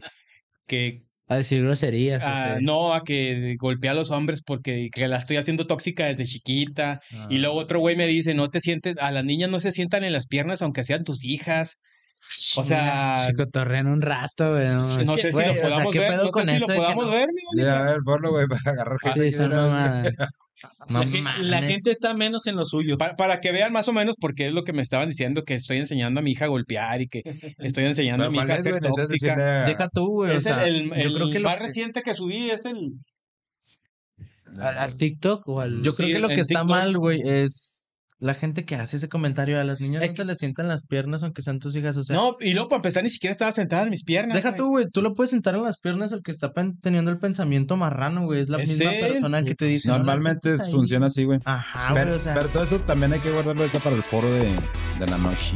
que A decir groserías. ¿o ah, qué? no, a que golpea a los hombres porque que la estoy haciendo tóxica desde chiquita. Y Ah. luego otro güey me dice, no te sientes, a las niñas no se sientan en las piernas aunque sean tus hijas. O sea, Se cotorrean un rato, güey. No, no sé si o lo podamos ¿qué ver, no sé si lo podamos no? ver, mi a ver, ponlo, güey, para agarrar gente. Sí, No la, gente está menos en lo suyo. Para, para que vean más o menos porque es lo que me estaban diciendo, que estoy enseñando a mi hija a golpear y que estoy enseñando a mi hija ¿cuál a ser tóxica. Deja tú, güey. o Es el, sea, el- yo el creo que lo más que- reciente que subí es el... ¿Al, al TikTok o al.? Yo creo Sí, que lo que está TikTok. mal, güey, es la gente que hace ese comentario. A las niñas Es no se les sientan las piernas aunque sean tus hijas. O sea, No, y luego para empezar ni siquiera estaba sentada en mis piernas. deja güey. tú, güey. Tú lo puedes sentar en las piernas al que está teniendo el pensamiento marrano, güey. Es la misma es, persona sí, que te dice. "No la Normalmente sientes ahí". funciona así, güey. Ajá, Pero, güey. O sea, pero todo eso también hay que guardarlo ahorita para el foro de, de la noche.